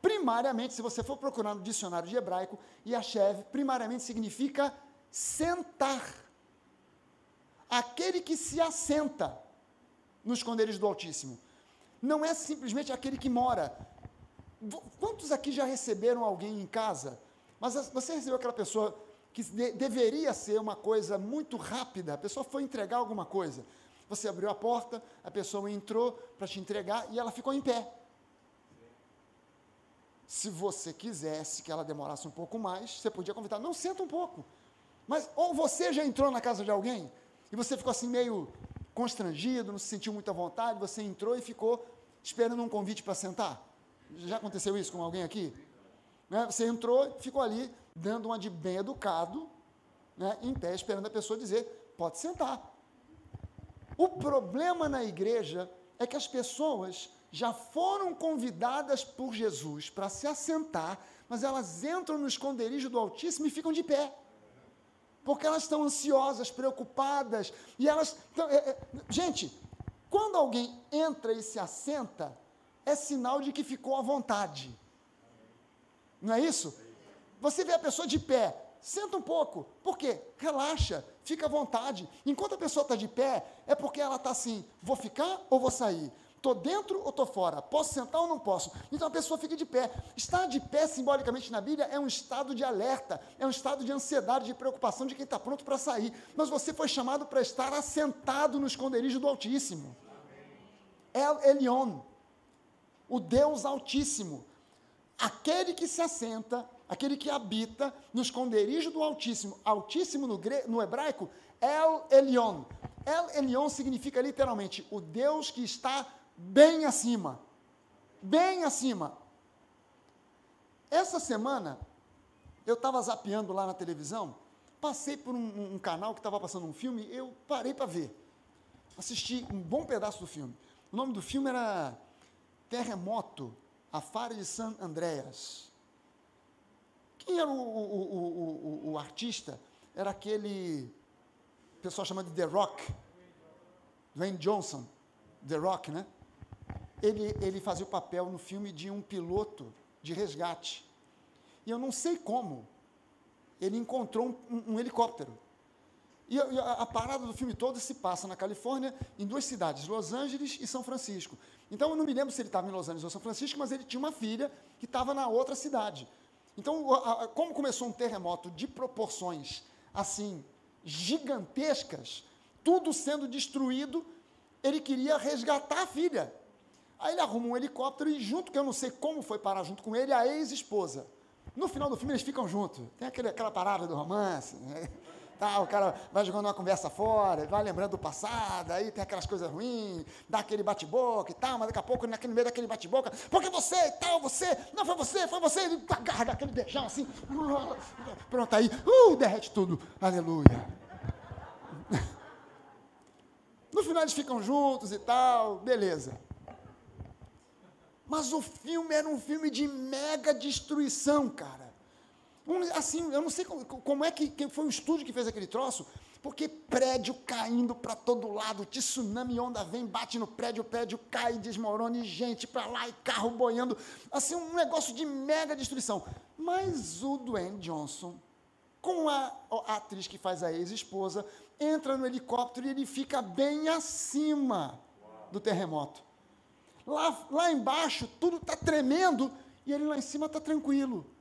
Speaker 3: primariamente, se você for procurar no dicionário de hebraico, Yashev primariamente significa sentar. Aquele que se assenta no esconderijo do Altíssimo. Não é simplesmente aquele que mora. Quantos aqui já receberam alguém em casa? Mas você recebeu aquela pessoa que de, deveria ser uma coisa muito rápida, a pessoa foi entregar alguma coisa. Você abriu a porta, a pessoa entrou para te entregar e ela ficou em pé. Se você quisesse que ela demorasse um pouco mais, você podia convidar, não, senta um pouco. Mas, ou você já entrou na casa de alguém e você ficou assim meio constrangido, não se sentiu muito à vontade, você entrou e ficou esperando um convite para sentar. Já aconteceu isso com alguém aqui? Né? Você entrou, ficou ali, dando uma de bem educado, né, em pé, esperando a pessoa dizer: pode sentar. O problema na igreja é que as pessoas já foram convidadas por Jesus para se assentar, mas elas entram no esconderijo do Altíssimo e ficam de pé. Porque elas estão ansiosas, preocupadas, e elas. Tão, é, é, gente, quando alguém entra e se assenta, é sinal de que ficou à vontade. Não é isso? Você vê a pessoa de pé, senta um pouco. Por quê? Relaxa, fica à vontade. Enquanto a pessoa está de pé, é porque ela está assim: vou ficar ou vou sair? Estou dentro ou estou fora? Posso sentar ou não posso? Então a pessoa fica de pé. Estar de pé, simbolicamente na Bíblia, é um estado de alerta, é um estado de ansiedade, de preocupação de quem está pronto para sair. Mas você foi chamado para estar assentado no esconderijo do Altíssimo. El Elion, o Deus Altíssimo, aquele que se assenta, aquele que habita no esconderijo do Altíssimo. Altíssimo no, no hebraico, El Elion. El Elion significa literalmente o Deus que está bem acima. Bem acima. Essa semana, eu estava zapeando lá na televisão, passei por um, um canal que estava passando um filme, eu parei para ver. Assisti um bom pedaço do filme. O nome do filme era Terremoto, a Fara de San Andreas. Quem era o, o, o, o, artista? Era aquele pessoal chamado de The Rock, Dwayne Johnson, The Rock, né? ele, ele fazia o papel no filme de um piloto de resgate. E eu não sei como, ele encontrou um, um, um helicóptero. E a, a, a, parada do filme todo se passa na Califórnia, em duas cidades, Los Angeles e São Francisco. Então eu não me lembro se ele estava em Los Angeles ou São Francisco, mas ele tinha uma filha que estava na outra cidade. Então, como começou um terremoto de proporções assim gigantescas, tudo sendo destruído, ele queria resgatar a filha. Aí ele arruma um helicóptero e junto, que eu não sei como foi parar junto com ele, a ex-esposa. No final do filme eles ficam juntos. Tem aquele, aquela parada do romance. Né? Tá, o cara vai jogando uma conversa fora, vai lembrando do passado, aí tem aquelas coisas ruins, dá aquele bate-boca e tal, mas daqui a pouco, naquele meio daquele bate-boca, porque você e tal, você, não foi você, foi você, ele agarra aquele beijão assim, pronto, aí, uh, derrete tudo, aleluia. No final eles ficam juntos e tal, beleza. Mas o filme era um filme de mega destruição, cara. Um, assim, eu não sei como, como é que quem foi o estúdio que fez aquele troço, porque prédio caindo para todo lado, tsunami, onda vem, bate no prédio, o prédio cai, desmorona, e gente para lá, e carro boiando. Assim, um negócio de mega destruição. Mas o Dwayne Johnson, com a, a atriz que faz a ex-esposa, entra no helicóptero e ele fica bem acima do terremoto. Lá, lá embaixo tudo está tremendo e ele lá em cima está tranquilo.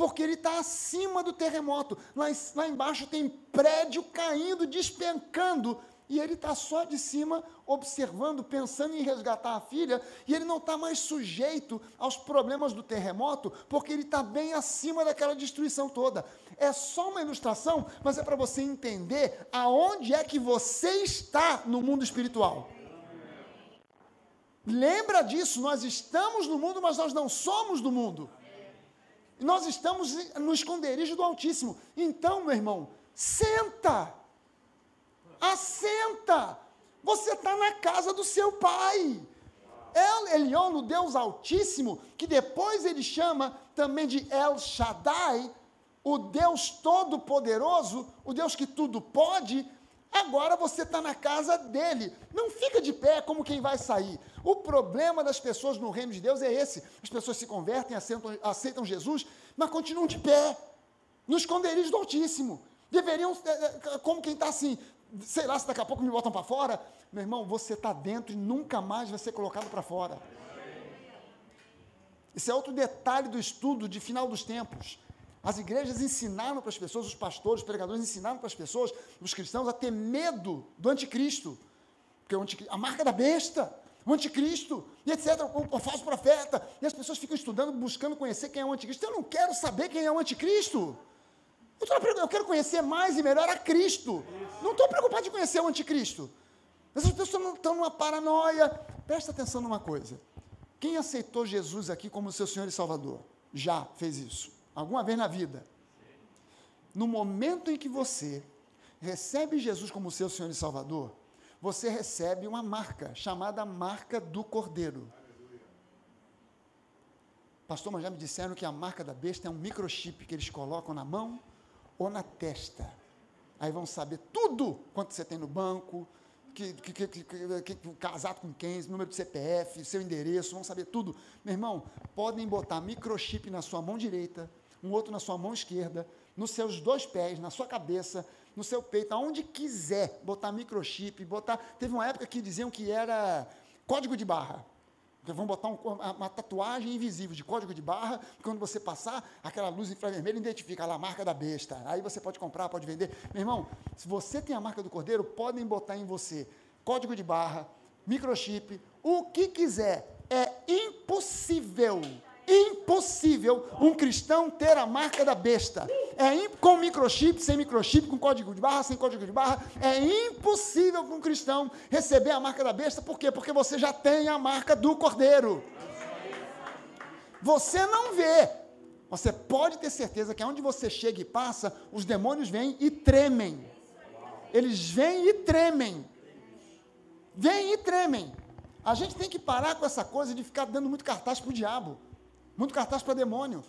Speaker 3: Porque ele está acima do terremoto. Lá, lá embaixo tem prédio caindo, despencando. E ele está só de cima, observando, pensando em resgatar a filha, e ele não está mais sujeito aos problemas do terremoto, porque ele está bem acima daquela destruição toda. É só uma ilustração, mas é para você entender aonde é que você está no mundo espiritual. Lembra disso, nós estamos no mundo, mas nós não somos do mundo. Nós estamos no esconderijo do Altíssimo. Então, meu irmão, senta. Assenta. Você está na casa do seu pai. El Elion, o Deus Altíssimo, que depois ele chama também de El Shaddai, o Deus Todo-Poderoso, o Deus que tudo pode, Agora você está na casa dele. Não fica de pé como quem vai sair. O problema das pessoas no reino de Deus é esse. As pessoas se convertem, aceitam, aceitam Jesus, mas continuam de pé, no esconderijo do Altíssimo. Deveriam, é, é, como quem está assim, sei lá se daqui a pouco me botam para fora. Meu irmão, você está dentro e nunca mais vai ser colocado para fora. Esse é outro detalhe do estudo de final dos tempos. As igrejas ensinaram para as pessoas, os pastores, os pregadores ensinaram para as pessoas, os cristãos, a ter medo do anticristo. Porque a marca da besta, o anticristo, e etc., o, o falso profeta. E as pessoas ficam estudando, buscando conhecer quem é o anticristo. Eu não quero saber quem é o anticristo. Eu, quero conhecer mais e melhor a Cristo. Não estou preocupado de conhecer o anticristo. Essas pessoas estão numa paranoia. Presta atenção numa coisa. Quem aceitou Jesus aqui como seu Senhor e Salvador? Já fez isso. Alguma vez na vida. No momento em que você recebe Jesus como seu Senhor e Salvador, você recebe uma marca, chamada marca do Cordeiro. Pastor, mas já me disseram que a marca da besta é um microchip que eles colocam na mão ou na testa. Aí vão saber tudo quanto você tem no banco, que, que, que, que, casado com quem, número de CPF, seu endereço, vão saber tudo. Meu irmão, podem botar microchip na sua mão direita, um outro na sua mão esquerda, nos seus dois pés, na sua cabeça, no seu peito, aonde quiser, botar microchip, botar. Teve uma época que diziam que era código de barra. Vão botar um, uma tatuagem invisível de código de barra, quando você passar, aquela luz infravermelha identifica lá a marca da besta. Aí você pode comprar, pode vender. Meu irmão, se você tem a marca do cordeiro, podem botar em você código de barra, microchip, o que quiser. É impossível impossível um cristão ter a marca da besta. É com microchip, sem microchip, com código de barra, sem código de barra. É impossível um cristão receber a marca da besta. Por quê? Porque você já tem a marca do cordeiro. Você não vê. Você pode ter certeza que aonde você chega e passa, os demônios vêm e tremem. Eles vêm e tremem. Vêm e tremem. A gente tem que parar com essa coisa de ficar dando muito cartaz para o diabo muito cartaz para demônio.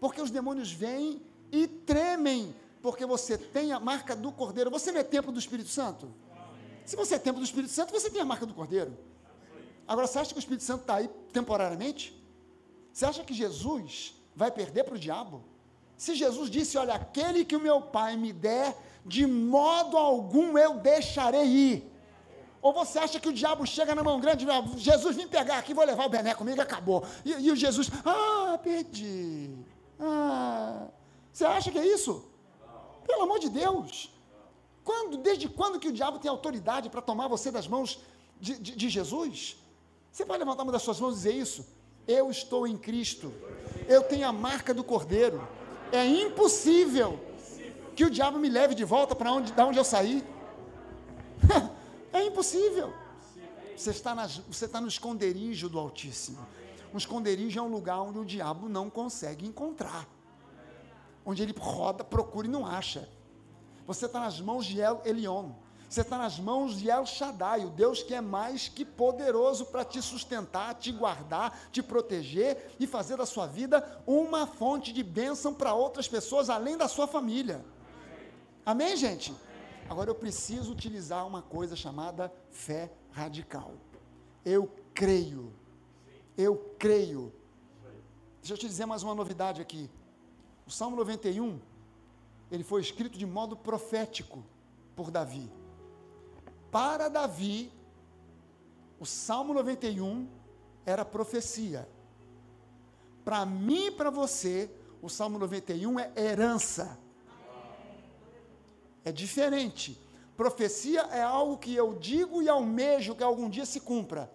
Speaker 3: Porque os demônios vêm e tremem, porque você tem a marca do Cordeiro. Você não é templo do Espírito Santo? Se você é templo do Espírito Santo, você tem a marca do Cordeiro. Agora, você acha que o Espírito Santo está aí temporariamente? Você acha que Jesus vai perder para o diabo? Se Jesus disse: Olha, aquele que o meu Pai me der, de modo algum eu deixarei ir. Ou você acha que o diabo chega na mão grande, Jesus vem pegar aqui, vou levar o bené comigo, acabou. E, e o Jesus, ah, perdi. Ah. Você acha que é isso? Pelo amor de Deus. Quando, desde quando que o diabo tem autoridade para tomar você das mãos de, de, de Jesus? Você pode levantar uma das suas mãos e dizer isso? Eu estou em Cristo. Eu tenho a marca do Cordeiro. É impossível que o diabo me leve de volta para onde, da onde eu saí. É impossível. Você está, nas, você está no esconderijo do Altíssimo. Um esconderijo é um lugar onde o diabo não consegue encontrar. Onde ele roda, procura e não acha. Você está nas mãos de El Elion. Você está nas mãos de El Shaddai, o Deus que é mais que poderoso para te sustentar, te guardar, te proteger e fazer da sua vida uma fonte de bênção para outras pessoas além da sua família. Amém, gente? Agora eu preciso utilizar uma coisa chamada fé radical. Eu creio. Eu creio. Deixa eu te dizer mais uma novidade aqui. O Salmo 91, ele foi escrito de modo profético por Davi. Para Davi, o Salmo 91 era profecia. Para mim e para você, o Salmo 91 é herança é diferente. Profecia é algo que eu digo e almejo que algum dia se cumpra.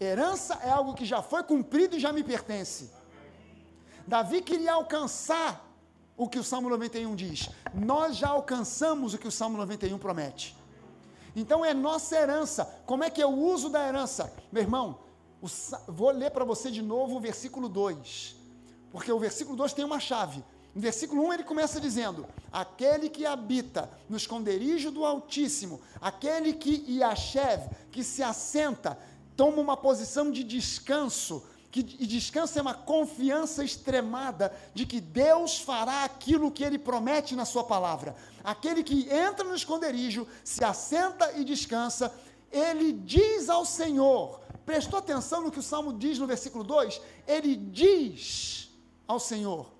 Speaker 3: Herança é algo que já foi cumprido e já me pertence. Davi queria alcançar o que o Salmo 91 diz. Nós já alcançamos o que o Salmo 91 promete. Então é nossa herança. Como é que eu uso da herança? Meu irmão, o, vou ler para você de novo o versículo 2. Porque o versículo 2 tem uma chave. No versículo 1 ele começa dizendo: Aquele que habita no esconderijo do Altíssimo, aquele que Yashev, que se assenta, toma uma posição de descanso, que, e descanso é uma confiança extremada de que Deus fará aquilo que ele promete na sua palavra. Aquele que entra no esconderijo, se assenta e descansa, ele diz ao Senhor, prestou atenção no que o Salmo diz no versículo 2? Ele diz ao Senhor: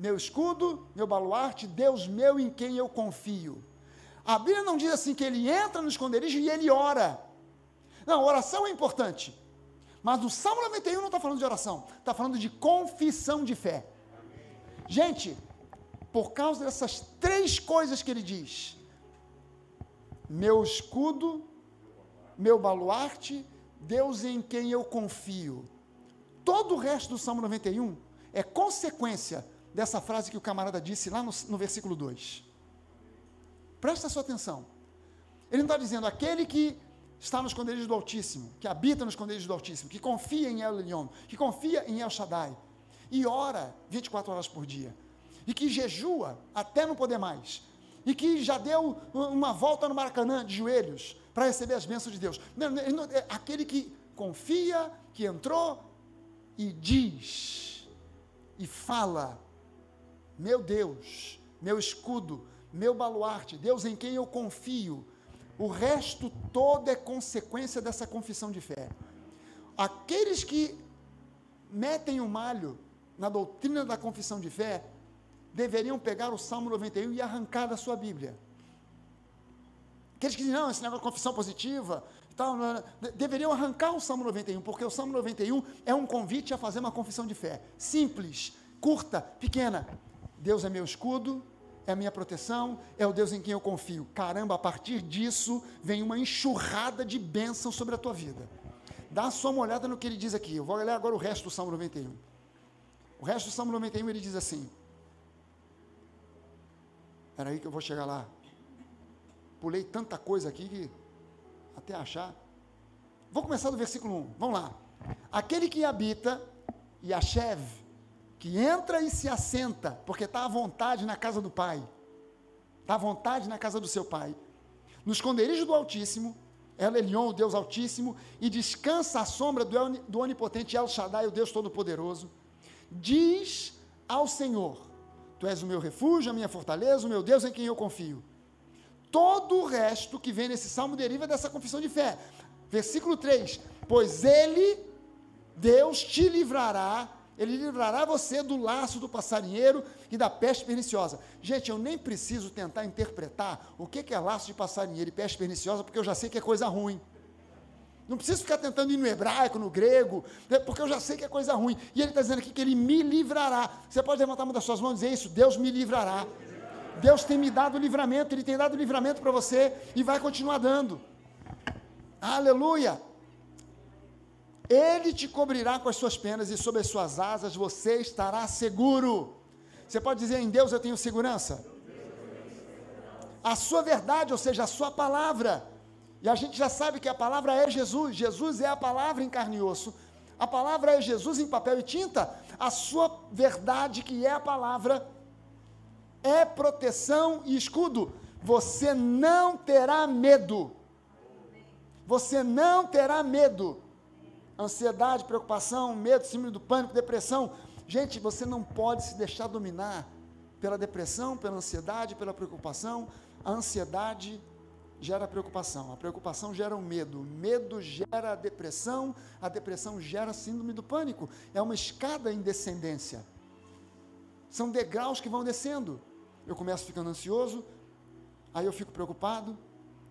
Speaker 3: meu escudo, meu baluarte, Deus meu em quem eu confio. A Bíblia não diz assim que ele entra no esconderijo e ele ora. Não, oração é importante. Mas o Salmo 91 não está falando de oração, está falando de confissão de fé. Gente, por causa dessas três coisas que ele diz: meu escudo, meu baluarte, Deus em quem eu confio. Todo o resto do Salmo 91 é consequência dessa frase que o camarada disse lá no, no versículo 2. Presta sua atenção. Ele não está dizendo aquele que está nos esconderijos do Altíssimo, que habita nos esconderijos do Altíssimo, que confia em El Elyon, que confia em El Shaddai, e ora 24 horas por dia, e que jejua até não poder mais, e que já deu uma volta no Maracanã de joelhos para receber as bênçãos de Deus. Não, não, é aquele que confia, que entrou e diz, e fala: Meu Deus, meu escudo, meu baluarte, Deus em quem eu confio. O resto todo é consequência dessa confissão de fé. Aqueles que metem o malho na doutrina da confissão de fé deveriam pegar o Salmo 91 e arrancar da sua Bíblia. Aqueles que dizem, não, esse negócio de confissão positiva, tal, deveriam arrancar o Salmo 91, porque o Salmo 91 é um convite a fazer uma confissão de fé. Simples, curta, pequena. Deus é meu escudo, é a minha proteção, é o Deus em quem eu confio. Caramba, a partir disso vem uma enxurrada de bênção sobre a tua vida. Dá só uma olhada no que ele diz aqui. Eu vou ler agora o resto do Salmo 91. O resto do Salmo 91 ele diz assim: Espera aí que eu vou chegar lá. Pulei tanta coisa aqui que até achar. Vou começar do versículo 1. Vamos lá. Aquele que habita, Yashev, que entra e se assenta, porque está à vontade na casa do Pai, está à vontade na casa do seu Pai, no esconderijo do Altíssimo, El Elion, o Deus Altíssimo, e descansa à sombra do, do Onipotente El Shaddai, o Deus Todo-Poderoso, diz ao Senhor: Tu és o meu refúgio, a minha fortaleza, o meu Deus em quem eu confio. Todo o resto que vem nesse salmo deriva dessa confissão de fé. Versículo 3: Pois ele, Deus, te livrará, ele livrará você do laço do passarinheiro e da peste perniciosa. Gente, eu nem preciso tentar interpretar o que é laço de passarinheiro e peste perniciosa, porque eu já sei que é coisa ruim. Não preciso ficar tentando ir no hebraico, no grego, né, porque eu já sei que é coisa ruim. E ele está dizendo aqui que ele me livrará. Você pode levantar uma das suas mãos e dizer isso: Deus me livrará. Deus tem me dado livramento, Ele tem dado livramento para você e vai continuar dando. Aleluia! Ele te cobrirá com as suas penas e sob as suas asas você estará seguro. Você pode dizer em Deus eu tenho segurança? A sua verdade, ou seja, a sua palavra e a gente já sabe que a palavra é Jesus, Jesus é a palavra em carne e osso. A palavra é Jesus em papel e tinta. A sua verdade, que é a palavra, é proteção e escudo. Você não terá medo. Você não terá medo. Ansiedade, preocupação, medo, síndrome do pânico, depressão. Gente, você não pode se deixar dominar pela depressão, pela ansiedade, pela preocupação. A ansiedade gera preocupação, a preocupação gera o medo, o medo gera a depressão, a depressão gera a síndrome do pânico. É uma escada em descendência. São degraus que vão descendo. Eu começo ficando ansioso, aí eu fico preocupado,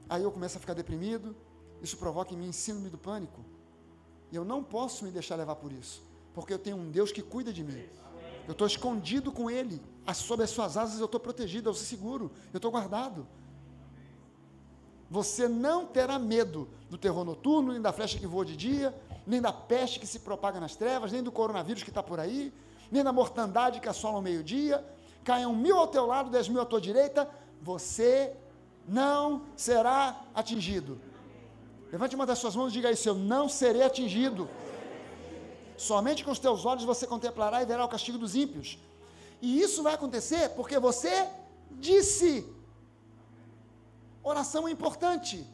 Speaker 3: aí eu começo a ficar deprimido. Isso provoca em mim síndrome do pânico. E eu não posso me deixar levar por isso, porque eu tenho um Deus que cuida de mim. Eu estou escondido com Ele. Sob as suas asas eu estou protegido, eu sou seguro, eu estou guardado. Você não terá medo do terror noturno, nem da flecha que voa de dia, nem da peste que se propaga nas trevas, nem do coronavírus que está por aí, nem da mortandade que assola ao meio-dia. Caiam mil ao teu lado, dez mil à tua direita, você não será atingido. Levante uma das suas mãos e diga isso: Eu não serei atingido. Somente com os teus olhos você contemplará e verá o castigo dos ímpios. E isso vai acontecer porque você disse. Oração é importante,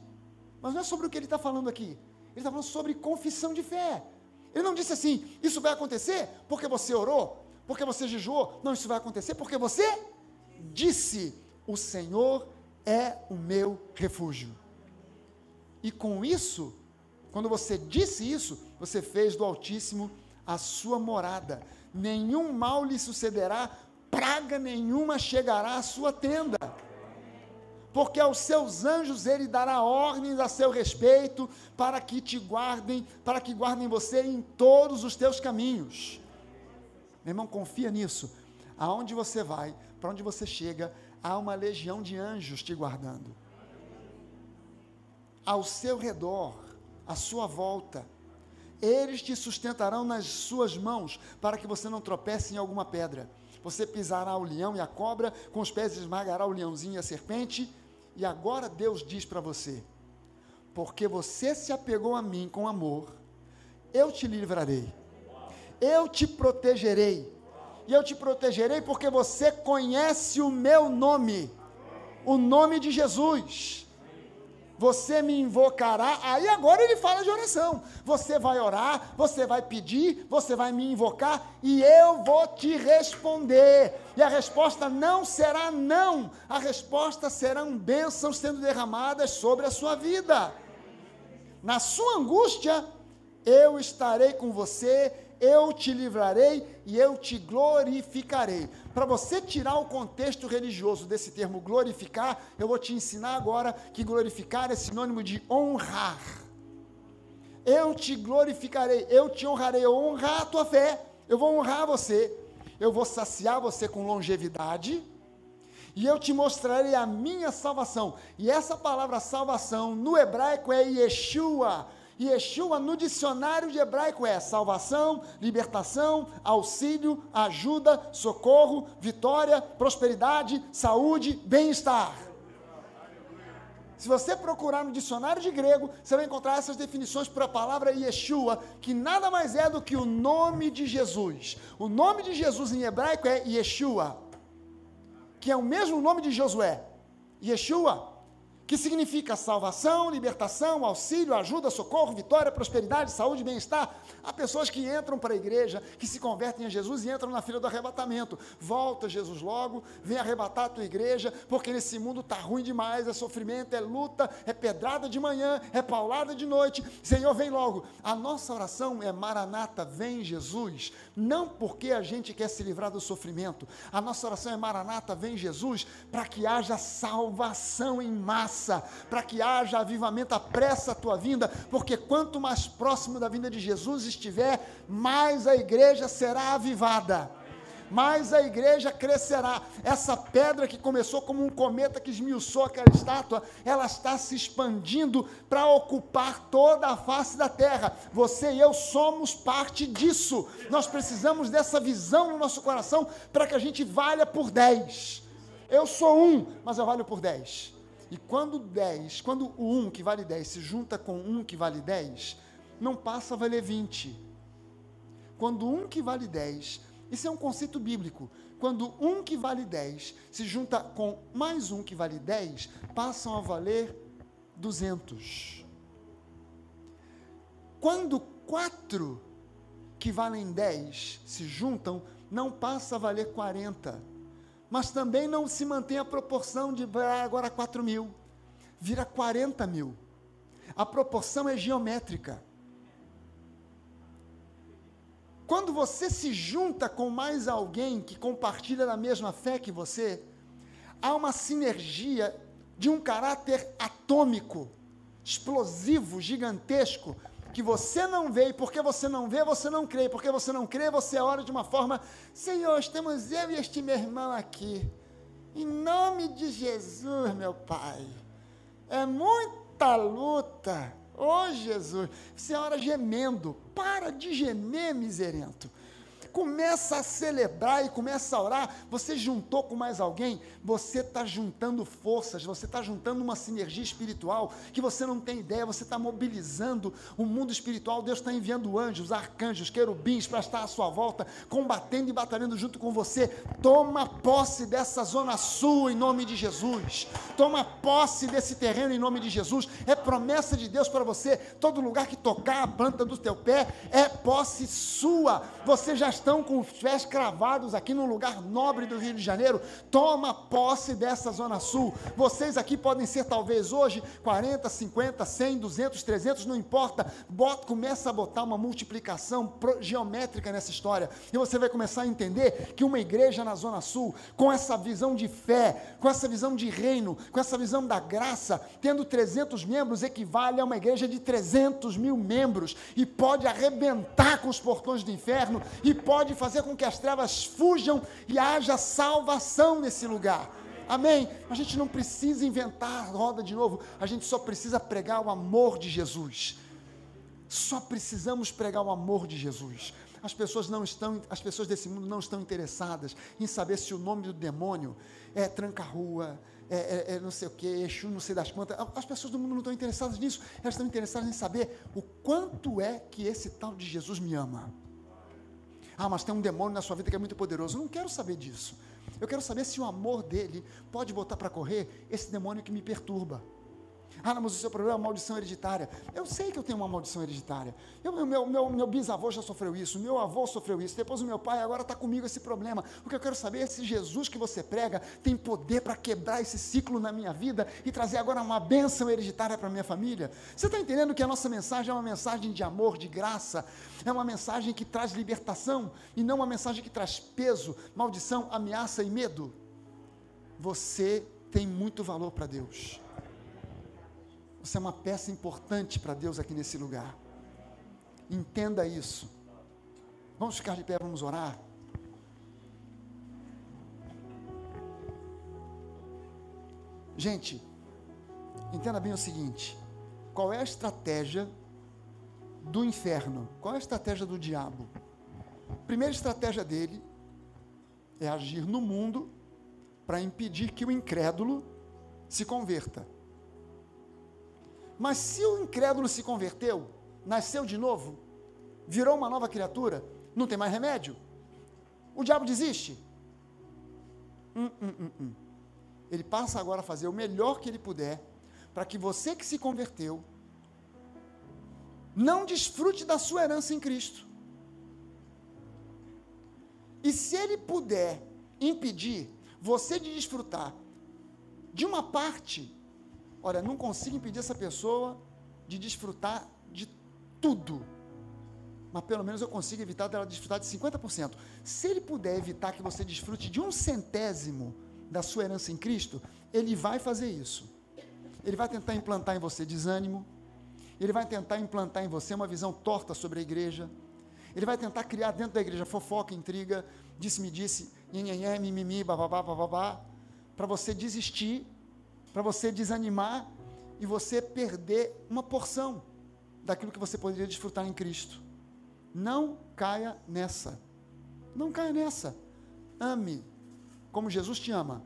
Speaker 3: mas não é sobre o que ele está falando aqui. Ele está falando sobre confissão de fé. Ele não disse assim: isso vai acontecer porque você orou, porque você jejuou. Não, isso vai acontecer porque você disse: o Senhor é o meu refúgio. E com isso, quando você disse isso, você fez do Altíssimo a sua morada. Nenhum mal lhe sucederá, praga nenhuma chegará à sua tenda porque aos seus anjos ele dará ordens a seu respeito, para que te guardem, para que guardem você em todos os teus caminhos. Meu irmão, confia nisso. aonde você vai, para onde você chega, há uma legião de anjos te guardando. Ao seu redor, à sua volta, eles te sustentarão nas suas mãos, para que você não tropece em alguma pedra. Você pisará o leão e a cobra, com os pés esmagará o leãozinho e a serpente. E agora Deus diz para você: porque você se apegou a mim com amor, eu te livrarei, eu te protegerei, e eu te protegerei porque você conhece o meu nome, o nome de Jesus você me invocará. Aí agora ele fala de oração. Você vai orar, você vai pedir, você vai me invocar e eu vou te responder. E a resposta não será não, a resposta serão bênçãos sendo derramadas sobre a sua vida. Na sua angústia, eu estarei com você eu te livrarei e eu te glorificarei. Para você tirar o contexto religioso desse termo glorificar, eu vou te ensinar agora que glorificar é sinônimo de honrar. Eu te glorificarei, eu te honrarei, eu honrar a tua fé, eu vou honrar você, eu vou saciar você com longevidade e eu te mostrarei a minha salvação. E essa palavra salvação no hebraico é Yeshua Yeshua no dicionário de hebraico é salvação, libertação, auxílio, ajuda, socorro, vitória, prosperidade, saúde, bem-estar. Se você procurar no dicionário de grego, você vai encontrar essas definições para a palavra Yeshua, que nada mais é do que o nome de Jesus. O nome de Jesus em hebraico é Yeshua, que é o mesmo nome de Josué. Yeshua que significa salvação, libertação, auxílio, ajuda, socorro, vitória, prosperidade, saúde, bem-estar. Há pessoas que entram para a igreja, que se convertem a Jesus e entram na fila do arrebatamento. Volta, Jesus, logo, vem arrebatar a tua igreja, porque nesse mundo está ruim demais, é sofrimento, é luta, é pedrada de manhã, é paulada de noite. Senhor, vem logo. A nossa oração é Maranata, vem Jesus, não porque a gente quer se livrar do sofrimento. A nossa oração é Maranata, vem Jesus, para que haja salvação em massa para que haja avivamento, apressa a tua vinda, porque quanto mais próximo da vinda de Jesus estiver, mais a igreja será avivada mais a igreja crescerá. Essa pedra que começou como um cometa que esmiuçou aquela estátua, ela está se expandindo para ocupar toda a face da terra. Você e eu somos parte disso. Nós precisamos dessa visão no nosso coração para que a gente valha por 10. Eu sou um, mas eu valho por 10. E quando 10, quando o 1 que vale 10 se junta com 1 que vale 10, não passa a valer 20. Quando 1 que vale 10, isso é um conceito bíblico. Quando 1 que vale 10 se junta com mais 1 que vale 10, passam a valer 200. Quando 4 que valem 10 se juntam, não passa a valer 40 mas também não se mantém a proporção de agora 4 mil, vira 40 mil. A proporção é geométrica. Quando você se junta com mais alguém que compartilha da mesma fé que você, há uma sinergia de um caráter atômico, explosivo, gigantesco, que você não vê, e porque você não vê, você não crê, porque você não crê, você ora de uma forma, Senhor, estamos eu e este meu irmão aqui, em nome de Jesus, meu Pai, é muita luta, ô oh, Jesus, você ora gemendo, para de gemer, miserento, começa a celebrar e começa a orar, você juntou com mais alguém, você está juntando forças, você está juntando uma sinergia espiritual que você não tem ideia, você está mobilizando o mundo espiritual, Deus está enviando anjos, arcanjos, querubins para estar à sua volta, combatendo e batalhando junto com você. Toma posse dessa zona sul em nome de Jesus. Toma posse desse terreno em nome de Jesus. É promessa de Deus para você. Todo lugar que tocar a planta do teu pé é posse sua. Você já está estão com os pés cravados aqui num lugar nobre do Rio de Janeiro, toma posse dessa Zona Sul. Vocês aqui podem ser talvez hoje 40, 50, 100, 200, 300, não importa. Bota, começa a botar uma multiplicação geométrica nessa história. E você vai começar a entender que uma igreja na Zona Sul, com essa visão de fé, com essa visão de reino, com essa visão da graça, tendo 300 membros, equivale a uma igreja de 300 mil membros e pode arrebentar com os portões do inferno e pode pode fazer com que as trevas fujam e haja salvação nesse lugar. Amém? A gente não precisa inventar roda de novo, a gente só precisa pregar o amor de Jesus. Só precisamos pregar o amor de Jesus. As pessoas não estão, as pessoas desse mundo não estão interessadas em saber se o nome do demônio é tranca-rua, é, é, é, não sei o que, Exu, não sei das quantas. As pessoas do mundo não estão interessadas nisso, elas estão interessadas em saber o quanto é que esse tal de Jesus me ama. Ah, mas tem um demônio na sua vida que é muito poderoso. Eu não quero saber disso. Eu quero saber se o amor dele pode botar para correr esse demônio que me perturba. Ah, não, mas o seu problema é uma maldição hereditária. Eu sei que eu tenho uma maldição hereditária. Eu, meu, meu, meu bisavô já sofreu isso, meu avô sofreu isso, depois o meu pai agora está comigo esse problema. O que eu quero saber é se Jesus que você prega tem poder para quebrar esse ciclo na minha vida e trazer agora uma bênção hereditária para minha família. Você está entendendo que a nossa mensagem é uma mensagem de amor, de graça, é uma mensagem que traz libertação e não uma mensagem que traz peso, maldição, ameaça e medo? Você tem muito valor para Deus. Você é uma peça importante para Deus aqui nesse lugar. Entenda isso. Vamos ficar de pé, vamos orar. Gente, entenda bem o seguinte: qual é a estratégia do inferno? Qual é a estratégia do diabo? A primeira estratégia dele é agir no mundo para impedir que o incrédulo se converta. Mas se o incrédulo se converteu, nasceu de novo, virou uma nova criatura, não tem mais remédio? O diabo desiste? Hum, hum, hum, hum. ele passa agora a fazer o melhor que ele puder para que você que se converteu não desfrute da sua herança em Cristo. E se ele puder impedir você de desfrutar de uma parte Olha, não consigo impedir essa pessoa de desfrutar de tudo. Mas pelo menos eu consigo evitar dela desfrutar de 50%. Se ele puder evitar que você desfrute de um centésimo da sua herança em Cristo, ele vai fazer isso. Ele vai tentar implantar em você desânimo. Ele vai tentar implantar em você uma visão torta sobre a igreja. Ele vai tentar criar dentro da igreja fofoca, intriga, disse-me disse, nhenhenhé, mimimi, bababá, bababá, para você desistir para você desanimar e você perder uma porção daquilo que você poderia desfrutar em Cristo. Não caia nessa. Não caia nessa. Ame como Jesus te ama.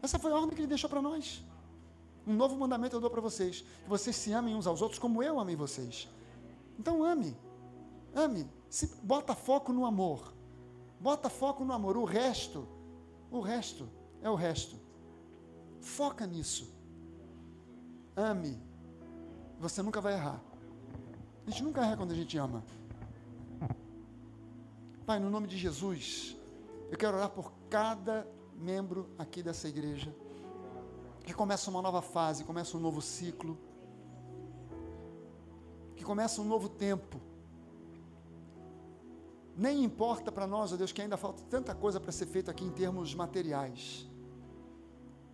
Speaker 3: Essa foi a ordem que ele deixou para nós. Um novo mandamento eu dou para vocês: que vocês se amem uns aos outros como eu amei vocês. Então ame. Ame. Se, bota foco no amor. Bota foco no amor. O resto, o resto é o resto. Foca nisso. Ame. Você nunca vai errar. A gente nunca erra quando a gente ama. Pai, no nome de Jesus, eu quero orar por cada membro aqui dessa igreja. Que começa uma nova fase, começa um novo ciclo. Que começa um novo tempo. Nem importa para nós, ó Deus, que ainda falta tanta coisa para ser feita aqui em termos materiais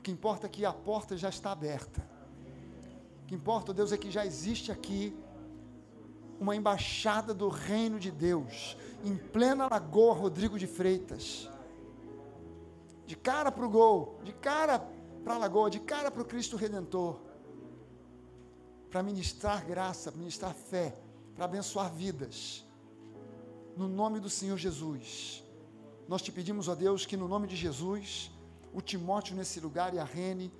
Speaker 3: que importa é que a porta já está aberta. O que importa, Deus, é que já existe aqui uma embaixada do reino de Deus, em plena Lagoa Rodrigo de Freitas. De cara para o gol, de cara para a Lagoa, de cara para o Cristo Redentor. Para ministrar graça, para ministrar fé, para abençoar vidas. No nome do Senhor Jesus. Nós te pedimos, ó Deus, que no nome de Jesus o Timóteo nesse lugar e a Rene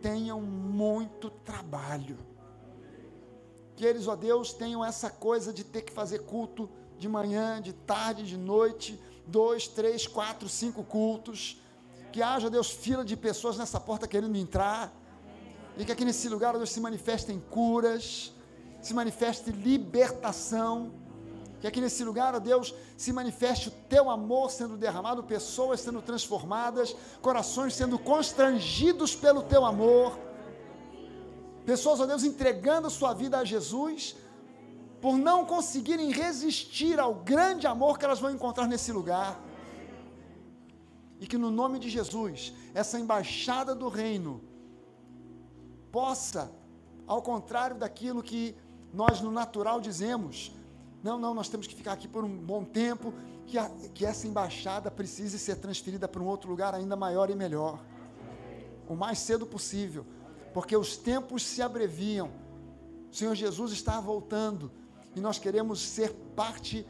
Speaker 3: tenham muito trabalho. Que eles, ó Deus, tenham essa coisa de ter que fazer culto de manhã, de tarde, de noite, dois, três, quatro, cinco cultos. Que haja, Deus, fila de pessoas nessa porta querendo entrar. E que aqui nesse lugar, Deus, se manifestem curas, se manifeste libertação que aqui nesse lugar, ó Deus, se manifeste o teu amor sendo derramado, pessoas sendo transformadas, corações sendo constrangidos pelo teu amor, pessoas, ó Deus, entregando sua vida a Jesus, por não conseguirem resistir ao grande amor que elas vão encontrar nesse lugar. E que no nome de Jesus, essa embaixada do reino possa, ao contrário daquilo que nós no natural dizemos, não, não, nós temos que ficar aqui por um bom tempo. que, a, que essa embaixada precise ser transferida para um outro lugar ainda maior e melhor. O mais cedo possível. Porque os tempos se abreviam. O Senhor Jesus está voltando. E nós queremos ser parte,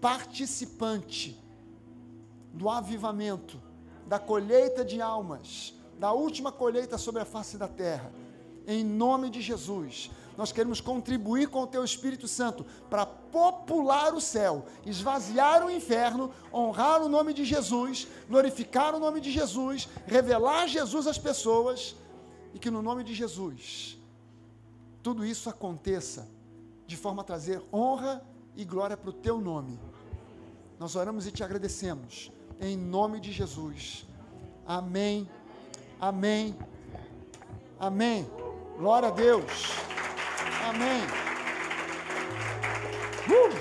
Speaker 3: participante do avivamento, da colheita de almas, da última colheita sobre a face da terra. Em nome de Jesus nós queremos contribuir com o Teu Espírito Santo para popular o céu, esvaziar o inferno, honrar o nome de Jesus, glorificar o nome de Jesus, revelar Jesus às pessoas e que no nome de Jesus tudo isso aconteça de forma a trazer honra e glória para o Teu nome. Nós oramos e te agradecemos, em nome de Jesus. Amém, amém, amém. Glória a Deus. Amém.
Speaker 2: Uh!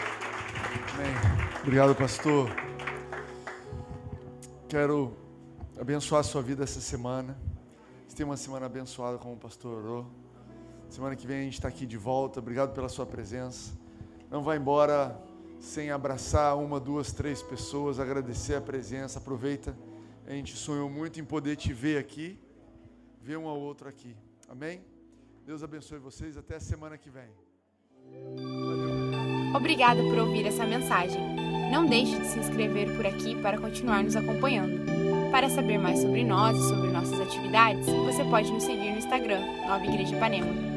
Speaker 2: Amém. Obrigado, pastor. Quero abençoar a sua vida essa semana. Você tem uma semana abençoada, como o pastor orou. Semana que vem a gente está aqui de volta. Obrigado pela sua presença. Não vá embora sem abraçar uma, duas, três pessoas, agradecer a presença. Aproveita. A gente sonhou muito em poder te ver aqui, ver um ao outro aqui. Amém? Deus abençoe vocês. Até a semana que vem.
Speaker 1: Obrigada por ouvir essa mensagem. Não deixe de se inscrever por aqui para continuar nos acompanhando. Para saber mais sobre nós e sobre nossas atividades, você pode nos seguir no Instagram, Nova Igreja Ipanema.